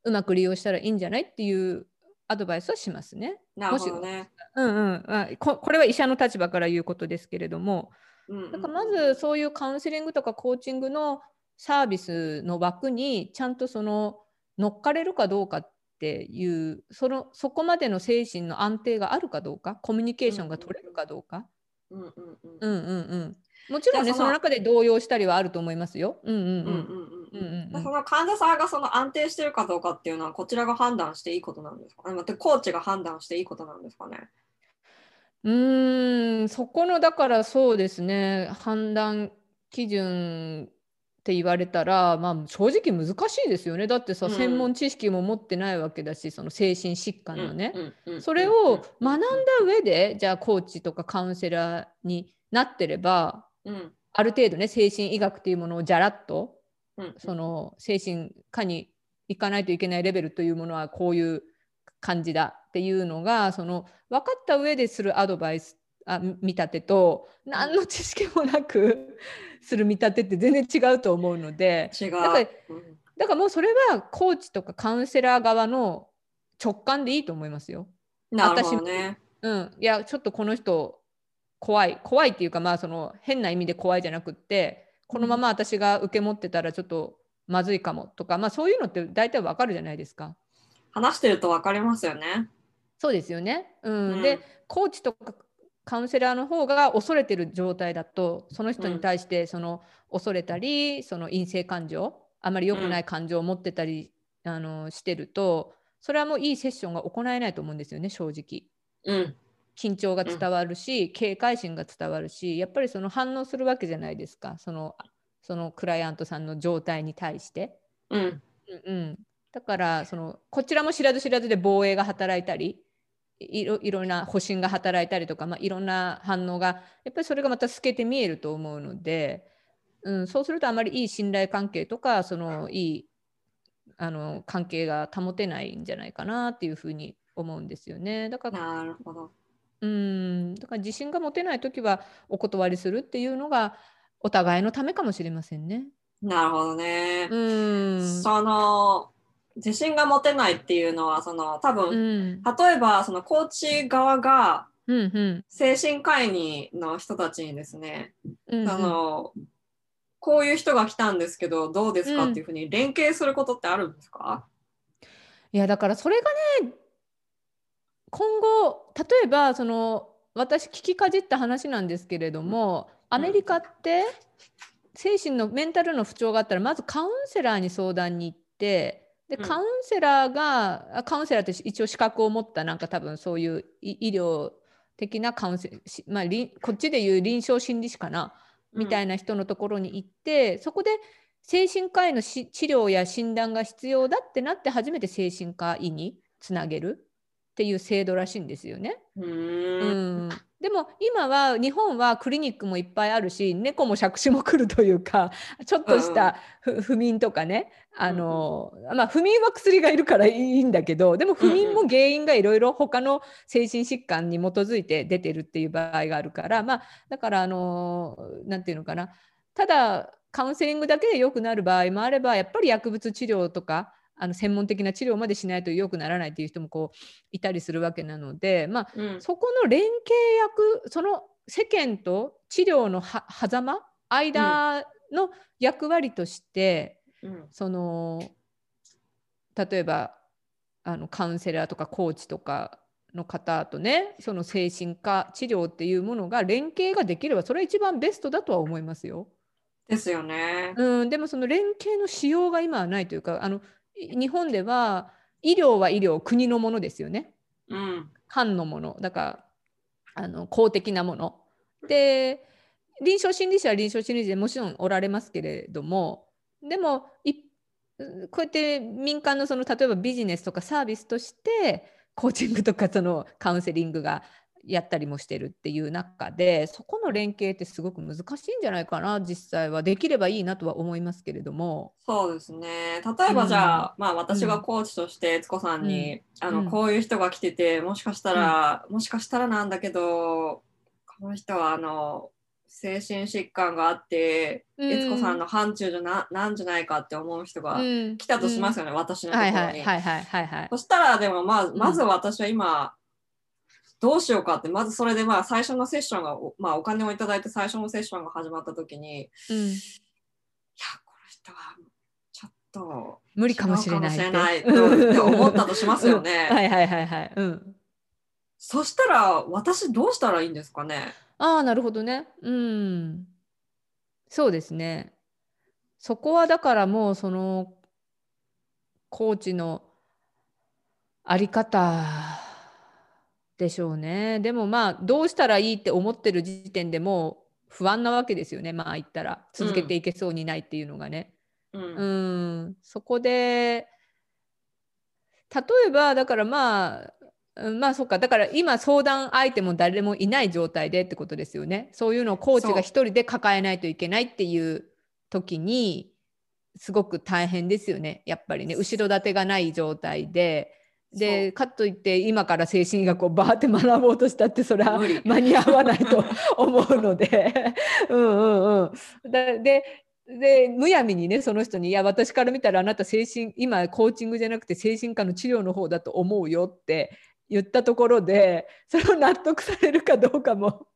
うまく利用したらいいんじゃないっていうアドバイスはしますね。なるほどね。うんうん。あここれは医者の立場から言うことですけれども、うんだからまずそういうカウンセリングとかコーチングのサービスの枠にちゃんとその乗っかれるかどうかっていうそのそこまでの精神の安定があるかどうかコミュニケーションが取れるかどうか、うんうんうんうん。うんうん、もちろんねその中で動揺したりはあると思いますよ。うんうん。うんうんうんうんうんうんその患者さんがその安定してるかどうかっていうのはこちらが判断していいことなんですか？ね。またコーチが判断していいことなんですかね？うーん、そこのだからそうですね、判断基準って言われたら、まあ、正直難しいですよね。だってさ、うん専門知識も持ってないわけだし、その精神疾患のね。うんうんうんそれを学んだ上で、じゃあコーチとかカウンセラーになってれば、うんある程度ね、精神医学っていうものをじゃらっと、うんその精神科に行かないといけないレベルというものはこういう感じだっていうのがその分かった上でするアドバイスあ見立てと何の知識もなく する見立てって全然違うと思うので違う。だからうんだからもうそれはコーチとかカウンセラー側の直感でいいと思いますよ。なるほどね。うん、いやちょっとこの人怖い怖いっていうかまあその変な意味で怖いじゃなくってこのまま私が受け持ってたらちょっとまずいかもとか、まあそういうのって大体わかるじゃないですか。話してると分かりますよね。そうですよね。うんうんでコーチとかカウンセラーの方が恐れてる状態だとその人に対してその恐れたりその陰性感情あまり良くない感情を持ってたり、あのしてるとそれはもういいセッションが行えないと思うんですよね正直。うん。緊張が伝わるし、警戒心が伝わるしやっぱりその反応するわけじゃないですかそのそのクライアントさんの状態に対して。うん。うんうん、だからそのこちらも知らず知らずで防衛が働いたりいろいろな保身が働いたりとか、まあ、いろんな反応がやっぱりそれがまた透けて見えると思うので、うん、そうするとあまりいい信頼関係とかそのいいあの関係が保てないんじゃないかなっていうふうに思うんですよね。だからなるほど。うん。だから自信が持てない時はお断りするっていうのがお互いのためかもしれませんね。なるほどね。うん。その自信が持てないっていうのはその多う分、ん。例えばそのコーチ側がうんうん。精神科医にの人たちにですね、うんあのこういう人が来たんですけどどうですかうんっていうふうに連携することってあるんですか、いやだからそれがね今後例えばその私聞きかじった話なんですけれどもアメリカって精神のメンタルの不調があったらまずカウンセラーに相談に行ってでうん。カウンセラーがあカウンセラーって一応資格を持ったなんか多分そういう医医療的なカウンセしまあ、臨こっちでいう臨床心理士かなみたいな人のところに行って、そこで精神科医のし治療や診断が必要だってなって初めて精神科医につなげるっていう制度らしいんですよね。うん。ん、でも今は日本はクリニックもいっぱいあるし猫も借子も来るというか ちょっとしたふ不眠とかねあの、まあ、不眠は薬がいるからいいんだけどでも不眠も原因がいろいろ他の精神疾患に基づいて出てるっていう場合があるから、まあ、だからあのなんていうのかな。ただカウンセリングだけで良くなる場合もあればやっぱり薬物治療とかあの専門的な治療までしないと良くならないっていう人もこういたりするわけなので、まあ、うんそこの連携役その世間と治療のは狭間間の役割として、うんその例えばあのカウンセラーとかコーチとかの方とねその精神科治療っていうものが連携ができればそれは一番ベストだとは思いますよ。ですよね。うん、でもその連携のしようが今はないというかあのい日本では医療は医療国のものですよね。うん。官のもの。だからあの公的なもの。で臨床心理士は臨床心理士でもちろんおられますけれどもでもいこうやって民間のその例えばビジネスとかサービスとしてコーチングとかそのカウンセリングがやったりもしてるっていう中でそこの連携ってすごく難しいんじゃないかな実際はできればいいなとは思いますけれども。そうですね。例えばじゃあ、まあ私がコーチとして悦子さんに、あうんのこういう人が来ててもしかしたら、もしかしたらなんだけどこの人はあの精神疾患があってうん悦子さんの範疇じゃななんじゃないかって思う人がうん来たとしますよね、私のところに。はいはいはいはいはいはい。そしたらでもまあんまず私は今、どうしようかってまずそれでまあ最初のセッションがお,、まあ、お金をいただいて最初のセッションが始まった時にいやうんこの人はちょっと無理かもしれないって思ったとしますよねはいはいはいはい。うん。そしたら私どうしたらいいんですかね？ああ、なるほどね。うん。そうですね。そこはだからもうそのコーチのあり方でしょうね。でもまあどうしたらいいって思ってる時点でもう不安なわけですよね。まあ言ったら続けていけそうにないっていうのがね。うんうん、そこで例えばだからまあうんまあそっかだから今相談相手も誰もいない状態でってことですよねそういうのをコーチが一人で抱えないといけないっていう時にすごく大変ですよねやっぱりね後ろ盾がない状態で。でかといって今から精神医学をバーって学ぼうとしたってそれは間に合わないと 思うので。うんうんうん。だででむやみにねその人に「いや私から見たらあなた精神今コーチングじゃなくて精神科の治療の方だと思うよ」って言ったところでそれを納得されるかどうかも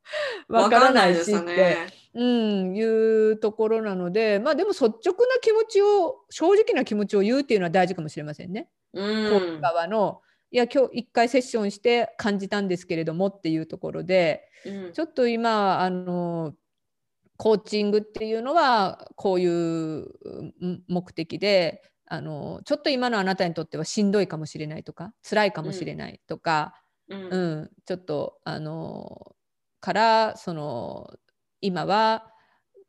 わからないしって、うん、いうところなのでまあでも率直な気持ちを正直な気持ちを言うっていうのは大事かもしれませんね。うん。側のいや今日一回セッションして感じたんですけれどもっていうところでうん。ちょっと今あのコーチングっていうのはこういううん目的であのちょっと今のあなたにとってはしんどいかもしれないとか辛いかもしれないとか、うん。うんちょっとあのからその今は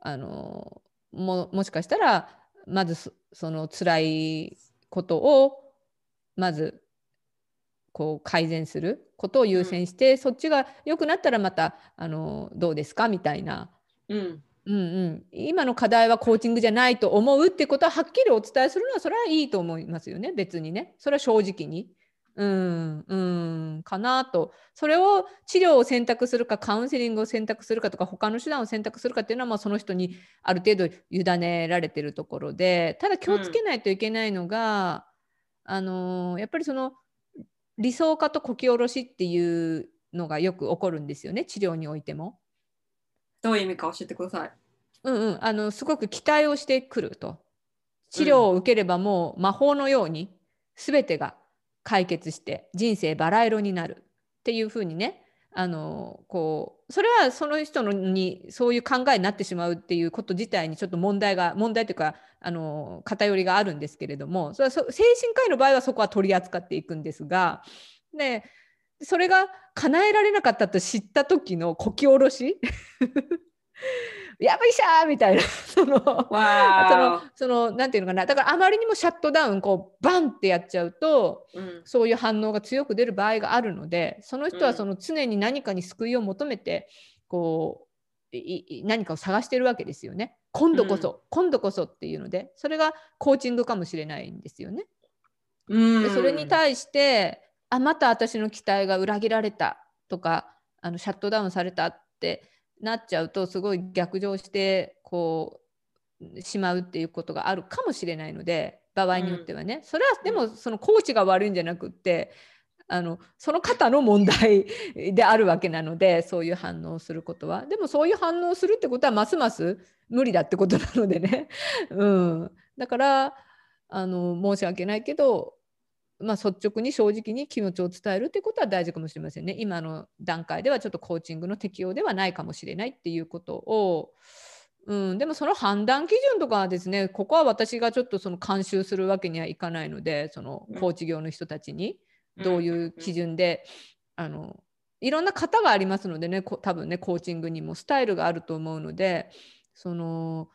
あのももしかしたらまずそその辛いことをまずこう改善することを優先して、そっちが良くなったらまたあのどうですか？みたいな、うん。うんうん、今の課題はコーチングじゃないと思うってことははっきりお伝えするのはそれはいいと思いますよね。別にね。それは正直に。うんうんかなとそれを治療を選択するかカウンセリングを選択するかとか他の手段を選択するかっていうのはまあその人にある程度委ねられてるところでただ気をつけないといけないのが、あのーやっぱりその理想化とこき下ろしっていうのがよく起こるんですよね治療においても。どういう意味か教えてください。うんうん、あのすごく期待をしてくると治療を受ければもう魔法のように全てが解決して人生バラ色になる。っていうふうにねあのこうそれはその人のにそういう考えになってしまうっていうこと自体にちょっと問題が問題というかあの偏りがあるんですけれどもそれは精神科医の場合はそこは取り扱っていくんですがでそれが叶えられなかったと知った時のこき下ろしやばいしゃーみたいな。そのわそのそのなんていうのかな。だからあまりにもシャットダウンこうバンってやっちゃうとーうん。そういう反応が強く出る場合があるのでその人うん。はその常に何かに救いを求めてこう何かを探してるわけですよね。今度こそ、今度こそっていうのでそれがコーチングかもしれないんですよね。うん。でそれに対してあまた私の期待が裏切られたとかあのシャットダウンされたってなっちゃうとすごい逆上してこうしまうっていうことがあるかもしれないので場合によってはね、それはでもそのコーチが悪いんじゃなくってあのその方の問題 であるわけなのでそういう反応をすることは。でもそういう反応をするってことはますます無理だってことなのでね、うん、だからあの申し訳ないけどまあ、率直に正直に気持ちを伝えるってことは大事かもしれませんね。今の段階ではちょっとコーチングの適用ではないかもしれないっていうことを、うん、でもその判断基準とかはですねここは私がちょっとその監修するわけにはいかないのでそのコーチ業の人たちに。どういう基準で、あのいろんな型がありますのでねこ多分ねコーチングにもスタイルがあると思うのでその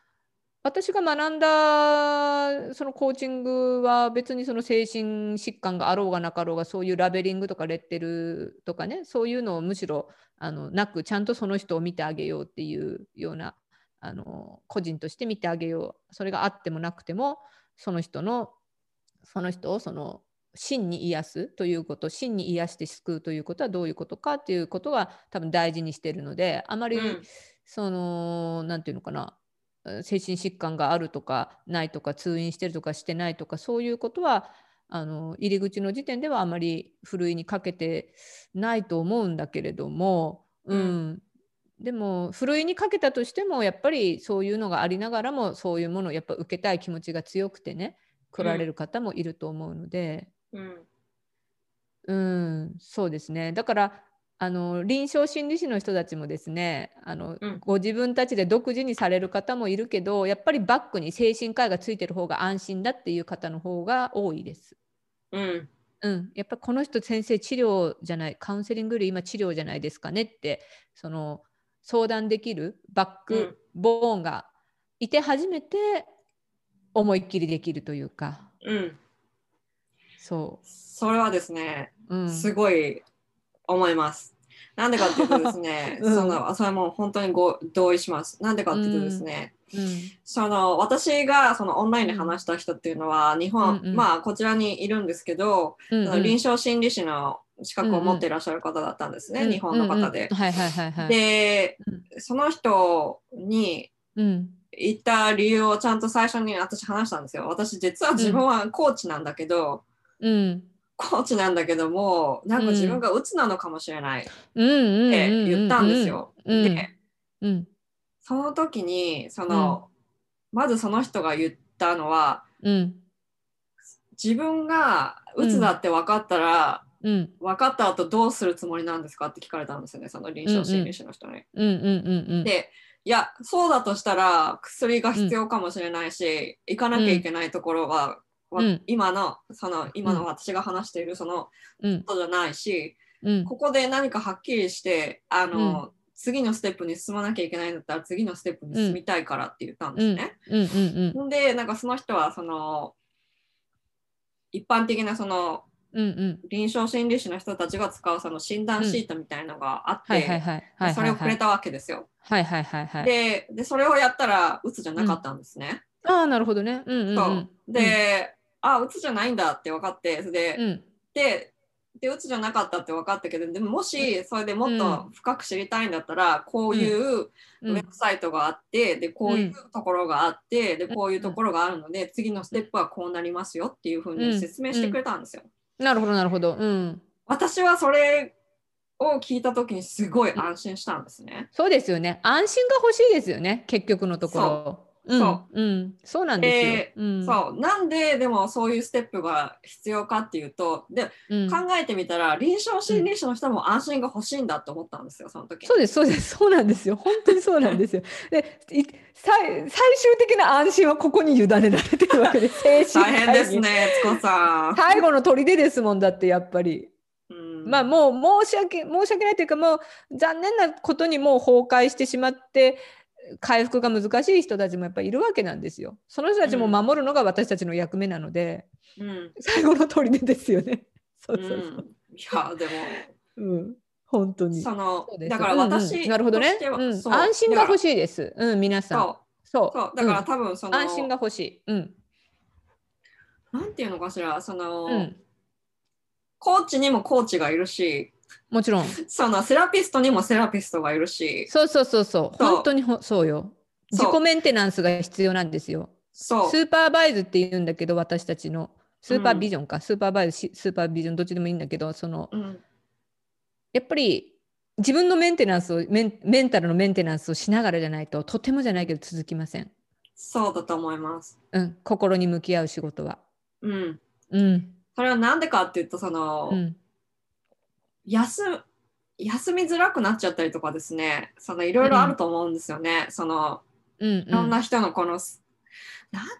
私が学んだそのコーチングは別にその精神疾患があろうがなかろうがそういうラベリングとかレッテルとかねそういうのをむしろあのなくちゃんとその人を見てあげようっていうようなあの個人として見てあげよう。それがあってもなくてもその人のその人をその真に癒すということ真に癒して救うということはどういうことかっていうことが多分大事にしてるのであまり、うん。その何て言うのかな精神疾患があるとかないとか通院してるとかしてないとかそういうことはあの入り口の時点ではあまりふるいにかけてないと思うんだけれども、うん。うん。でもふるいにかけたとしてもやっぱりそういうのがありながらもそういうものをやっぱ受けたい気持ちが強くてね来られる方もいると思うので、うん。うん、そうですね。だからあの臨床心理士の人たちもですねあの、うん。ご自分たちで独自にされる方もいるけどやっぱりバックに精神科医がついてる方が安心だっていう方の方が多いです。うん。うん、やっぱこの人先生治療じゃないカウンセリングより今治療じゃないですかねってその相談できるバックボーンがいて初めて思いっきりできるというか。うん。そそれはですねう、うん、すごい思います。なんでかっていうとですね、うん。そのそれも本当にご同意します。なんでかっていうとですね、うん。その私がそのオンラインで話した人っていうのは日本、うんうん。まあこちらにいるんですけど、うんその臨床心理士の資格を持っていらっしゃる方だったんですね、うん。日本の方で。で、うその人にうん。言った理由をちゃんと最初に私話したんですよ。私実は自分はコーチなんだけど、うんコーチなんだけども、なんか自分が鬱なのかもしれない。って言ったんですよ。うん。で、うん。その時に、その、まずその人が言ったのは、うん。自分が鬱だって分かったら、うん。分かった後どうするつもりなんですかって聞かれたんですよね、その臨床心理士の人に。で、いや、そうだとしたら薬が必要かもしれないし、行かなきゃいけないところは、今の、その、今の私が話しているそのうん。ことじゃないし、うん。ここで何かはっきりして、あの、次のステップに進まなきゃいけないんだったら次のステップに進みたいからって言ったんですね。うん。うん。うん。ん。で、なんかその人はその一般的なそのうん。うん。臨床心理士の人たちが使うその診断シートみたいのがあって、それをくれたわけですよ。はいはいはいはい。でで、それをやったら鬱じゃなかったんですね。ああなるほどね。うんうんうそう。ん。で、あ、鬱じゃないんだって分かって、それで、うん。でで鬱じゃなかったって分かったけどでももしそれでもっと深く知りたいんだったら、こういうウうん。ェブサイトがあって、でこういうところがあって、でこういうところがあるので、次のステップはこうなりますよっていうふうに説明してくれたんですよ。なるほどなるほど。うん。私はそれを聞いた時にすごい安心したんですね。そうですよね。安心が欲しいですよね結局のところうんそうんそうなんですよでうんそうなんででもそういうステップが必要かっていうとでうん考えてみたら臨床心理士の人も安心が欲しいんだと思ったんですよその時にそうです、そうです、そうなんですよ。本当にそうなんですよ。で、い最最終的な安心はここに委ねられてるわけで す。大変です。ねつこさん。最後の砦ですもんだってやっぱり。うんまあもう申し訳申し訳ないというかもう残念なことにもう崩壊してしまって回復が難しい人たちもやっぱりいるわけなんですよ。その人たちも守るのが私たちの役目なので、うん。最後の砦ですよね。そうそうそう。うん、いや、でも、うん、本当に。そのだからうんうん私なるほどねうん、安心が欲い。しいです。うん、皆さん。そそううそうだからうん多分その、安心が欲しい。うん。なんていうのかしら、その、うん。コーチにもコーチがいるし、もちろん。そのセラピストにもセラピストがいるし、そうそうそうそう。そう本当にほそうよ。そう自己メンテナンスが必要なんですよ。そうスーパーバイズって言うんだけど、私たちの。スーパービジョンか、スーパーバイズ、しスーパービジョン、どっちでもいいんだけど、その、うん、やっぱり自分のメンテナンスをメン、メンタルのメンテナンスをしながらじゃないと、とてもじゃないけど続きません。そうだと思います。うん、心に向き合う仕事は。うん。うん、それはなんでかっていうと、その、うん、休休みづらくなっちゃったりとかですね、そのいろいろあると思うんですよね。そのうん、いろんな人のこの、なん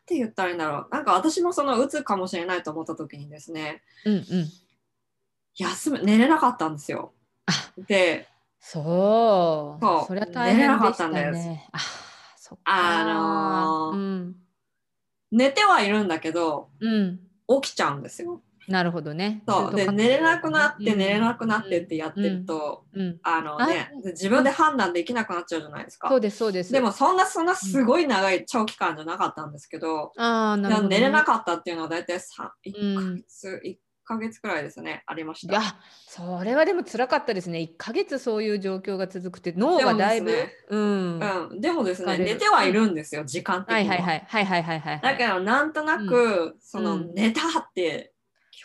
て言ったらいいんだろう。なんか私もそのうつかもしれないと思った時にですね、うん、うん。休む寝れなかったんですよ。あで、そう。そうそれは大変でした寝れなかったんですね。あ、そっか。あのーうん、寝てはいるんだけど、うん。起きちゃうんですよ。なるほどね。そうで寝れなくなって、うん寝れなくなってってやってると、うん、あのね自分で判断できなくなっちゃうじゃないですかそう。です、そうです。でもそんなそんなすごい長い長期間じゃなかったんですけど、ああ、なるほど、ね。寝れなかったっていうのは大体さ1うんヶ月、一ヶ月くらいですね、ありましいやた。、それはでも辛かったですね。1ヶ月そういう状況が続くって、脳がだいぶ。ねうん。はうん、でもですね、寝てはいるんですよ、時間的には。いはいはいはいはいはいはい。だけど、なんとなく、そのうん寝たって、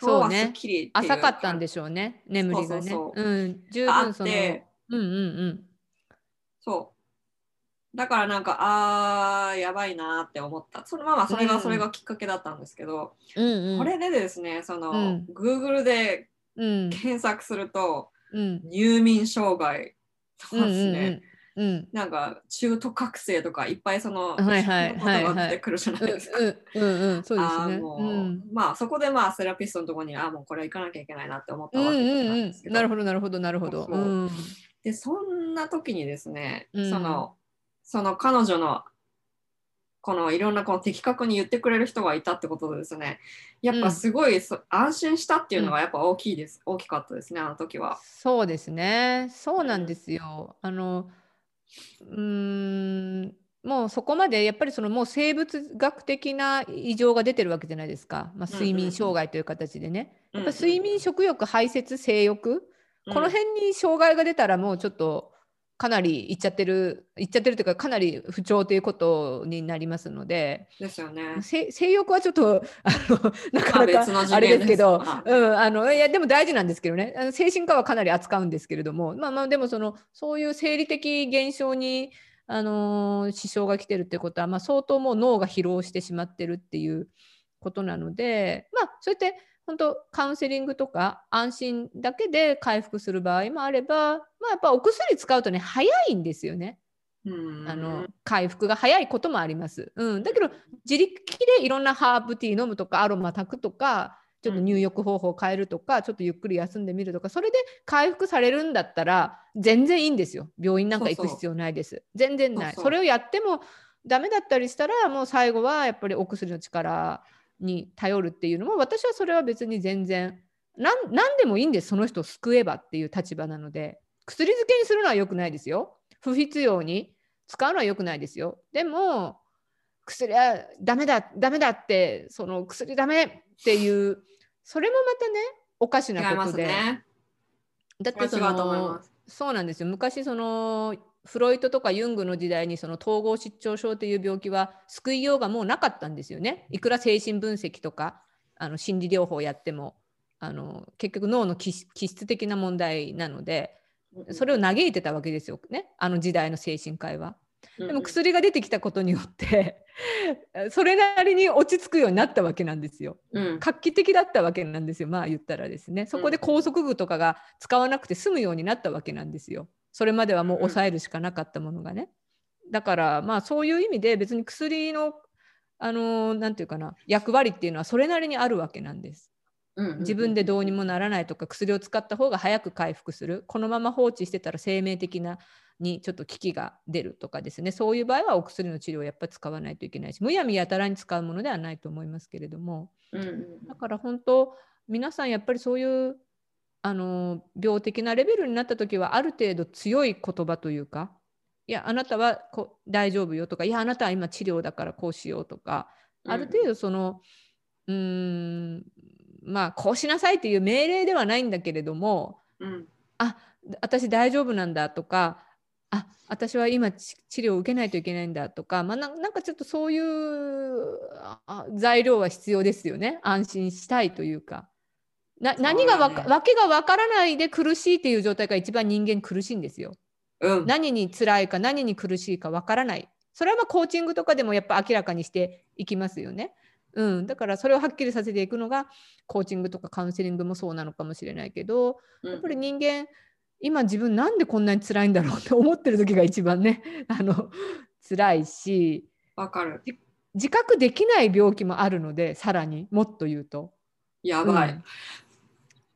今日はそうねすっきりっていう浅かったんでしょうね、眠りがね。そうそうそう。うん、十あ分その。って、うんうんうん。そう。だからなんか、あー、やばいなーって思った。そのままそれが、うん。それがきっかけだったんですけど、うんうん、これでですね、その、うん。Google でうん。検索すると、うん。入眠障害とかうんですね、うんうんなんか中途覚醒とかいっぱいその、はいはい 言葉が出てくるじゃないですか。まあそこでまあセラピストのところにあーもうこれは行かなきゃいけないなって思ったうんわけなんうんですけど、うんなるほどなるほどなるほど。そうう。ん。でそんな時にですね、うん。そのその彼女のこのいろんなこの的確に言ってくれる人がいたってことでですね。やっぱすごいそ、安心したっていうのがやっぱ大きいです、大きかったですねあの時は。そうですね。そうなん。ですよ。あのうーん。もうそこまでやっぱりそのもう生物学的な異常が出てるわけじゃないですか、まあ、睡眠障害という形でね。やっぱ睡眠食欲排泄性欲？この辺に障害が出たらもうちょっとかなりいっちゃってるいっちゃってるというかかなり不調ということになりますのでですよね。性性欲はちょっとあのなかまあなかあれですけど、うん、あのいやでも大事なんですけどね。あの精神科はかなり扱うんですけれどもまあまあでもそのそういう生理的現象にあのー支障が来てるってことは、まあ、相当もう脳が疲労してしまってるっていうことなのでまあそうやって本当カウンセリングとか安心だけで回復する場合もあれば、まあ、やっぱお薬使うとね早いんですよね。うん。あの回復が早いこともあります。うん、だけど自力でいろんなハーブティー飲むとかアロマ炊くとかちょっと入浴方法を変えるとか、ちょっとゆっくり休んでみるとかそれで回復されるんだったら全然いいんですよ。病院なんか行く必要ないです。全然ない。それをやってもダメだったりしたらもう最後はやっぱりお薬の力に頼るっていうのも私はそれは別に全然なん何でもいいんですその人を救えばっていう立場なので。薬漬けにするのは良くないですよ。不必要に。使うのは良くないですよ。でも薬はダメだダメだってその薬ダメっていうそれもまたねおかし違いますなことで、ね。だってそのそうなんですよ。昔そのフロイトとかユングの時代にその統合失調症という病気は救いようがもうなかったんですよね。いくら精神分析とかあの心理療法やってもあの結局脳の気質的な問題なのでそれを嘆いてたわけですよね。あの時代の精神科医は。でも薬が出てきたことによって それなりに落ち着くようになったわけなんですよ。うん。画期的だったわけなんですよまあ言ったらですね。そこで高速具とかが使わなくて済むようになったわけなんですよそれまではもう抑えるしかなかったものがね。だからまあそういう意味で別に薬のあのなんていうかな役割っていうのはそれなりにあるわけなんです。自分でどうにもならないとか薬を使った方が早く回復する。このまま放置してたら生命的なにちょっと危機が出るとかですね。そういう場合はお薬の治療をやっぱり使わないといけないしむやみやたらに使うものではないと思いますけれども、うんうん。だから本当皆さんやっぱりそういうあの病的なレベルになった時はある程度強い言葉というかいやあなたはこ大丈夫よとかいやあなたは今治療だからこうしようとかある程度そのうーんまあこうしなさいという命令ではないんだけれどもうん。あ私大丈夫なんだとかあ私は今ち治療を受けないといけないんだとか、まあ、ななんかちょっとそういうあ材料は必要ですよね。安心したいというか。な何がわかね訳がわからないで苦しいっていう状態が一番人間苦しいんですよ。うん何に辛いか何に苦しいかわからない。それはまあコーチングとかでもやっぱ明らかにしていきますよね。うん、だからそれをはっきりさせていくのがコーチングとかカウンセリングもそうなのかもしれないけどやっぱり人間今自分なんでこんなに辛いんだろうって思ってる時が一番ね あの辛いしわかる。自覚できない病気もあるのでさらにもっと言うと。やばい。うん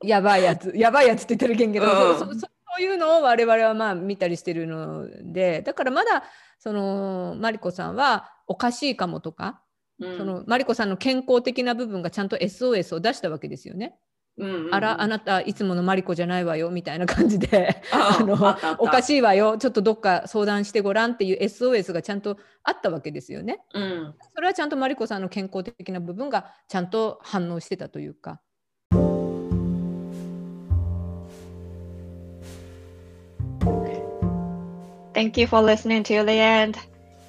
やばいやつ やばいやつって言ってるけんけど、うんそういうのを我々はまあ見たりしてるのでだからまだそのマリコさんはおかしいかもとか、うんそのマリコさんの健康的な部分がちゃんと SOS を出したわけですよね。うんうんうんあらあなたいつものマリコじゃないわよみたいな感じでああ のおかしいわよちょっとどっか相談してごらんっていう SOS がちゃんとあったわけですよね。うんそれはちゃんとマリコさんの健康的な部分がちゃんと反応してたというか。Thank you for listening to the end.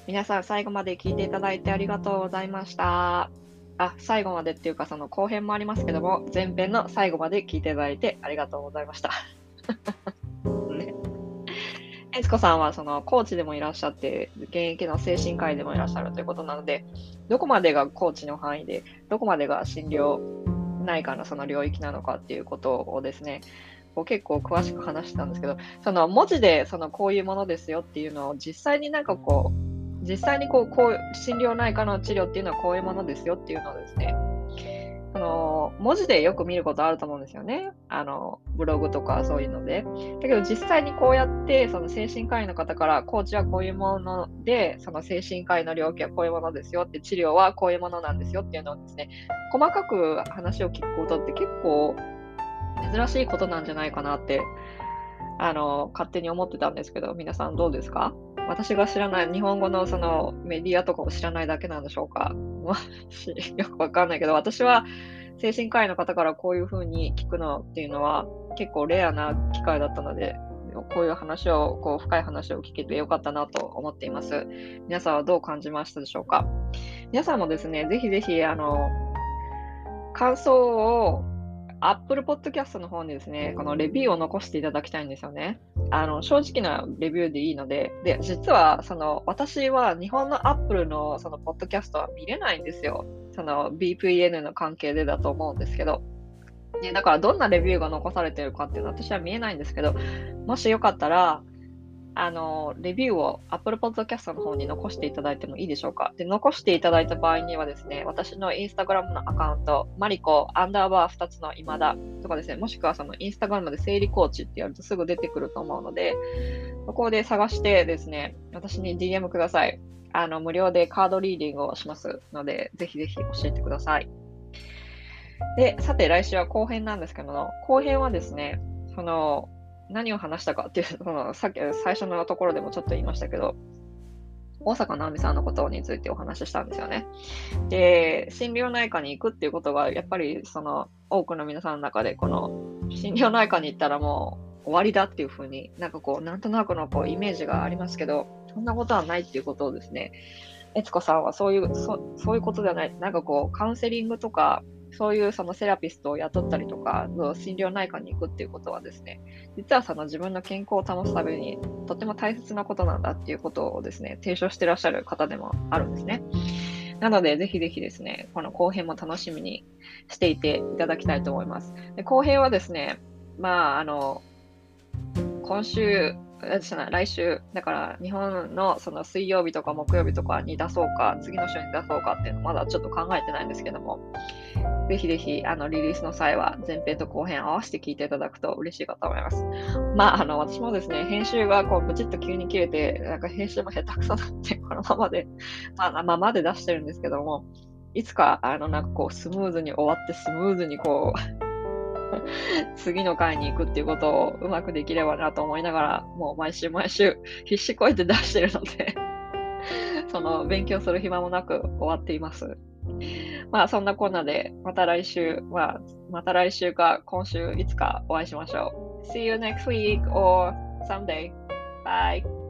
皆さん最後まで聞いていただいてありがとうございました。あ、最後までっていうかその後編もありますけども、前編の最後まで聞いていただいてありがとうございました。ね、エツコさんはそのコーチでもいらっしゃって、現役の精神科医でもいらっしゃるということなので、どこまでがコーチの範囲で、どこまでが診療内科のその領域なのかっていうことをですね、こう結構詳しく話してたんですけど、その文字でそのこういうものですよっていうのを実際になんかこう、実際にこうこう診療内科の治療っていうのはこういうものですよっていうのをですね、その文字でよく見ることあると思うんですよね。あのブログとかそういうので。だけど実際にこうやってその精神科医の方からコーチはこういうもので、その精神科医の領域はこういうものですよって治療はこういうものなんですよっていうのをですね、細かく話を聞くことって結構珍しいことなんじゃないかなってあの勝手に思ってたんですけど皆さんどうですか？私が知らない日本語のそのメディアとかを知らないだけなんでしょうか？よくわかんないけど私は精神科医の方からこういうふうに聞くのっていうのは結構レアな機会だったのでこういう話をこう深い話を聞けてよかったなと思っています。皆さんはどう感じましたでしょうか？皆さんもですねぜひぜひあの感想を Apple Podcast の方にですね、このレビューを残していただきたいんですよね。あの正直なレビューでいいので、で実はその私は日本の Apple のそのポッドキャストは見れないんですよ。その VPN の関係でだと思うんですけど。ね、だからどんなレビューが残されているかっていうのは私は見えないんですけど、もしよかったら、あの、レビューを Apple Podcast の方に残していただいてもいいでしょうか？で、残していただいた場合にはですね、私のインスタグラムのアカウント、マリコアンダーバー2つの今だとかですね、もしくはそのインスタグラムで生理コーチってやるとすぐ出てくると思うので、そこで探してですね、私に DM ください。あの、無料でカードリーディングをしますので、ぜひぜひ教えてください。で、さて来週は後編なんですけども、後編はですね、その、何を話したかっていう、そのさっき最初のところでもちょっと言いましたけど、大坂なおみさんのことについてお話ししたんですよね。で、心療内科に行くっていうことが、やっぱりその多くの皆さんの中で、この心療内科に行ったらもう終わりだっていうふうになんかこう、なんとなくのこうイメージがありますけど、そんなことはないっていうことをですね、悦子さんはそういう、そそういうことではない。なんかこう、カウンセリングとか、そういうそのセラピストを雇ったりとか、心療内科に行くっていうことはですね、実はその自分の健康を保つためにとても大切なことなんだっていうことをですね、提唱してらっしゃる方でもあるんですね。なので、ぜひぜひですね、この後編も楽しみにしていていただきたいと思います。で後編はですね、まあ、あの、今週、あじゃな来週、だから日本のその水曜日とか木曜日とかに出そうか、次の週に出そうかっていうのまだちょっと考えてないんですけども、ぜひぜひあのリリースの際は前編と後編合わせて聞いていただくと嬉しいかと思います。まあ、あの私もですね、編集がこうブチッと急に切れて、なんか編集も下手くそなって、このままで、まあ、ままで出してるんですけども、いつかあのなんかこうスムーズに終わってスムーズにこう 次の回に行くっていうことをうまくできればなと思いながら、もう毎週毎週必死こいて出してるので その勉強する暇もなく終わっています。まあそんなこんなで、また来週、まあ、また来週か今週いつかお会いしましょう。See you next week or someday. Bye.